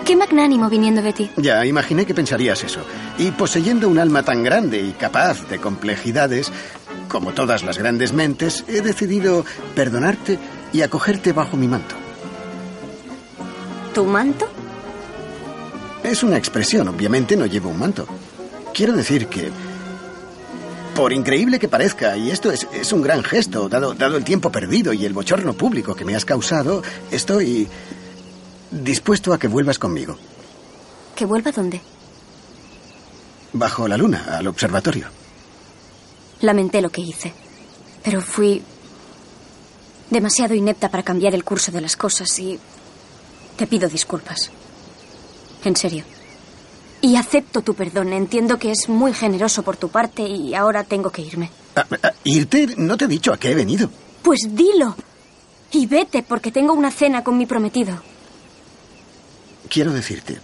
Qué magnánimo viniendo de ti. Ya, imaginé que pensarías eso. Y poseyendo un alma tan grande y capaz de complejidades, como todas las grandes mentes, he decidido perdonarte y acogerte bajo mi manto. ¿Tu manto? Es una expresión, obviamente no llevo un manto. Quiero decir que, por increíble que parezca, y esto es, es un gran gesto, dado, dado el tiempo perdido y el bochorno público que me has causado, estoy dispuesto a que vuelvas conmigo. ¿Que vuelva dónde? Bajo la luna, al observatorio. Lamenté lo que hice, pero fui demasiado inepta para cambiar el curso de las cosas y te pido disculpas. En serio. Y acepto tu perdón. Entiendo que es muy generoso por tu parte y ahora tengo que irme. Ah, ah, irte, no te he dicho a qué he venido. Pues dilo. Y vete porque tengo una cena con mi prometido. Quiero decirte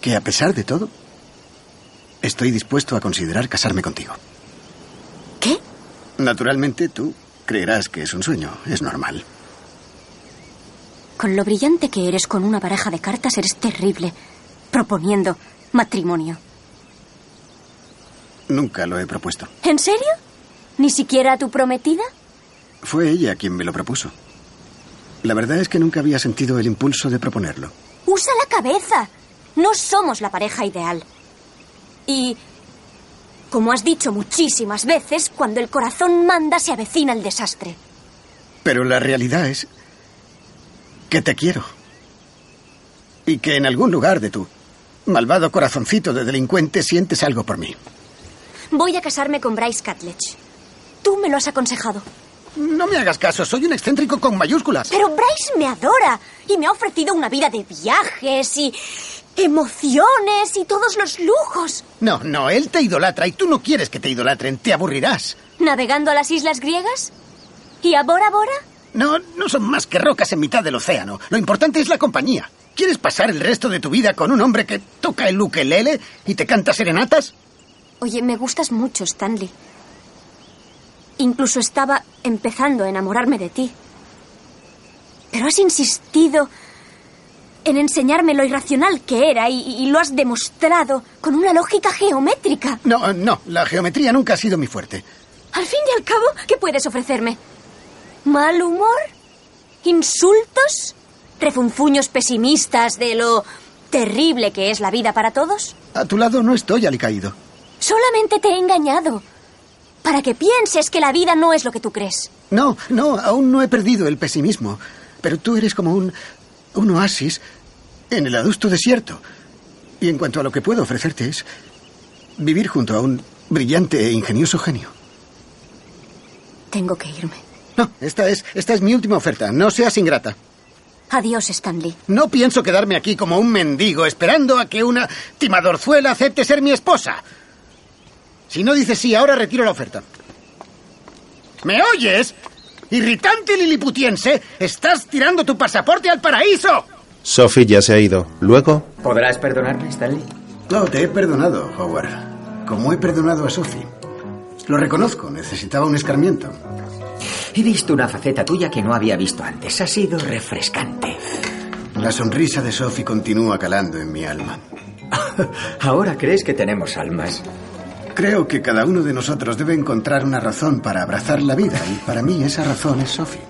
que a pesar de todo, estoy dispuesto a considerar casarme contigo. ¿Qué? Naturalmente tú creerás que es un sueño, es normal. Con lo brillante que eres con una baraja de cartas, eres terrible. Proponiendo matrimonio. Nunca lo he propuesto. ¿En serio? ¿Ni siquiera a tu prometida? Fue ella quien me lo propuso. La verdad es que nunca había sentido el impulso de proponerlo. Usa la cabeza. No somos la pareja ideal. Y Como has dicho muchísimas veces, cuando el corazón manda se avecina el desastre. Pero la realidad es que te quiero. Y que en algún lugar de tu malvado corazoncito de delincuente sientes algo por mí. Voy a casarme con Bryce Catledge. Tú me lo has aconsejado. No me hagas caso, soy un excéntrico con mayúsculas. Pero Bryce me adora y me ha ofrecido una vida de viajes y emociones y todos los lujos. No, no, él te idolatra y tú no quieres que te idolatren, te aburrirás. ¿Navegando a las islas griegas? ¿Y a Bora Bora? No, no son más que rocas en mitad del océano. Lo importante es la compañía. ¿Quieres pasar el resto de tu vida con un hombre que toca el ukelele y te canta serenatas? Oye, me gustas mucho, Stanley. Incluso estaba empezando a enamorarme de ti. Pero has insistido en enseñarme lo irracional que era y, y lo has demostrado con una lógica geométrica. No, no, la geometría nunca ha sido mi fuerte. Al fin y al cabo, ¿qué puedes ofrecerme? ¿Mal humor? ¿Insultos? ¿Refunfuños pesimistas de lo terrible que es la vida para todos? A tu lado no estoy alicaído. Solamente te he engañado. Para que pienses que la vida no es lo que tú crees. No, no, aún no he perdido el pesimismo. Pero tú eres como un, un oasis en el adusto desierto. Y en cuanto a lo que puedo ofrecerte es vivir junto a un brillante e ingenioso genio. Tengo que irme. No, esta es, esta es mi última oferta. No seas ingrata. Adiós, Stanley. No pienso quedarme aquí como un mendigo esperando a que una timadorzuela acepte ser mi esposa. Si no dices sí, ahora retiro la oferta. ¿Me oyes? Irritante liliputiense, estás tirando tu pasaporte al paraíso. Sophie ya se ha ido. Luego, ¿Podrás perdonarme, Stanley? No, te he perdonado, Howard. Como he perdonado a Sophie. Lo reconozco, necesitaba un escarmiento. He visto una faceta tuya que no había visto antes. Ha sido refrescante. La sonrisa de Sophie continúa calando en mi alma. (laughs) Ahora crees que tenemos almas. Creo que cada uno de nosotros debe encontrar una razón para abrazar la vida y para mí esa razón es Sophie.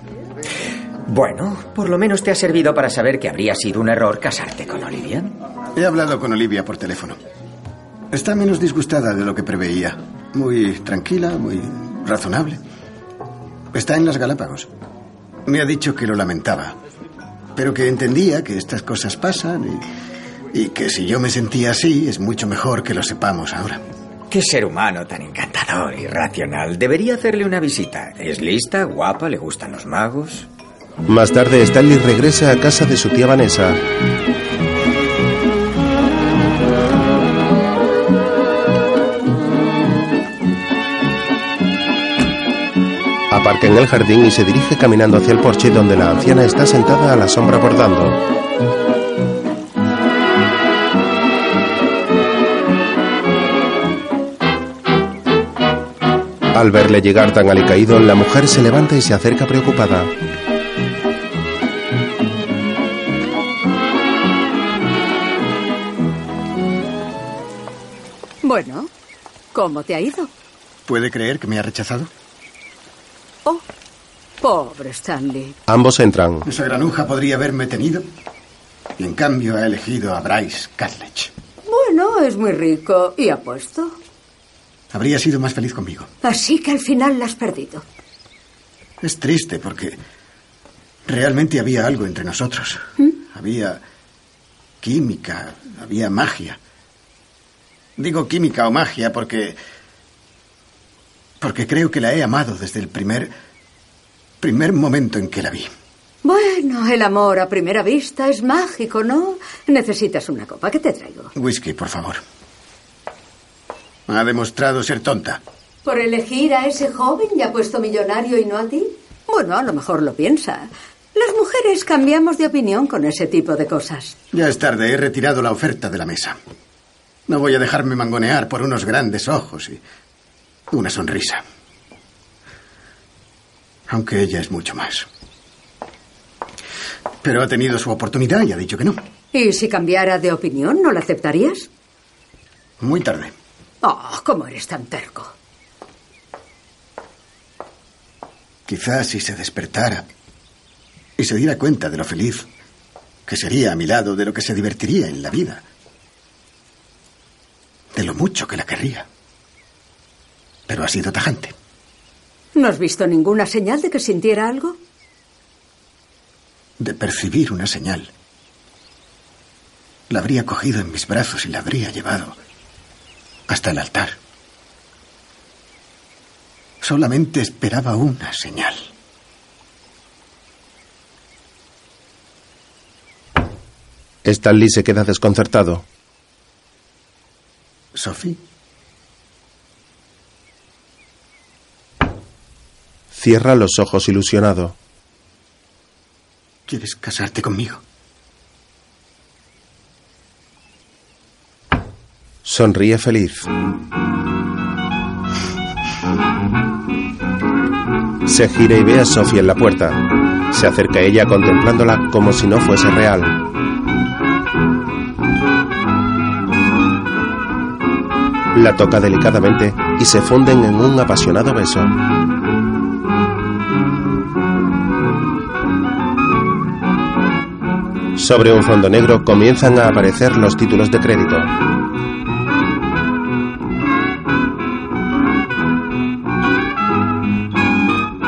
Bueno, por lo menos te ha servido para saber que habría sido un error casarte con Olivia. He hablado con Olivia por teléfono. Está menos disgustada de lo que preveía. Muy tranquila, muy razonable. Está en las Galápagos. Me ha dicho que lo lamentaba, pero que entendía que estas cosas pasan y, y que si yo me sentía así es mucho mejor que lo sepamos ahora. Qué ser humano tan encantador y racional. Debería hacerle una visita. Es lista, guapa, le gustan los magos. más tarde Stanley regresa a casa de su tía Vanessa. Aparca en el jardín y se dirige caminando hacia el porche donde la anciana está sentada a la sombra bordando. Al verle llegar tan alicaído, la mujer se levanta y se acerca preocupada. Bueno, ¿cómo te ha ido? ¿Puede creer que me ha rechazado? Oh, pobre Stanley. Ambos entran. Esa granuja podría haberme tenido y en cambio ha elegido a Bryce Catledge. Bueno, es muy rico y apuesto. Habría sido más feliz conmigo. Así que al final la has perdido. Es triste porque realmente había algo entre nosotros. ¿Mm? Había química, había magia. Digo química o magia porque porque creo que la he amado desde el primer primer momento en que la vi. Bueno, el amor a primera vista es mágico, ¿no? Necesitas una copa. ¿Qué te traigo? Whisky, por favor. Ha demostrado ser tonta. ¿Por elegir a ese joven ya puesto millonario y no a ti? Bueno, a lo mejor lo piensa. Las mujeres cambiamos de opinión con ese tipo de cosas. Ya es tarde, he retirado la oferta de la mesa. No voy a dejarme mangonear por unos grandes ojos y una sonrisa. Aunque ella es mucho más. Pero ha tenido su oportunidad y ha dicho que no. ¿Y si cambiara de opinión, no la aceptarías? Muy tarde. Oh, ¿cómo eres tan terco? Quizás si se despertara y se diera cuenta de lo feliz que sería a mi lado, de lo que se divertiría en la vida, de lo mucho que la querría. pero ha sido tajante. ¿No has visto ninguna señal de que sintiera algo? De percibir una señal. La habría cogido en mis brazos y la habría llevado hasta el altar. Solamente esperaba una señal. Stanley se queda desconcertado. Sophie, Cierra los ojos ilusionado. ¿quieres casarte conmigo? Sonríe feliz. Se gira y ve a Sophie en la puerta. Se acerca a ella contemplándola como si no fuese real. La toca delicadamente y se funden en un apasionado beso. Sobre un fondo negro comienzan a aparecer los títulos de crédito.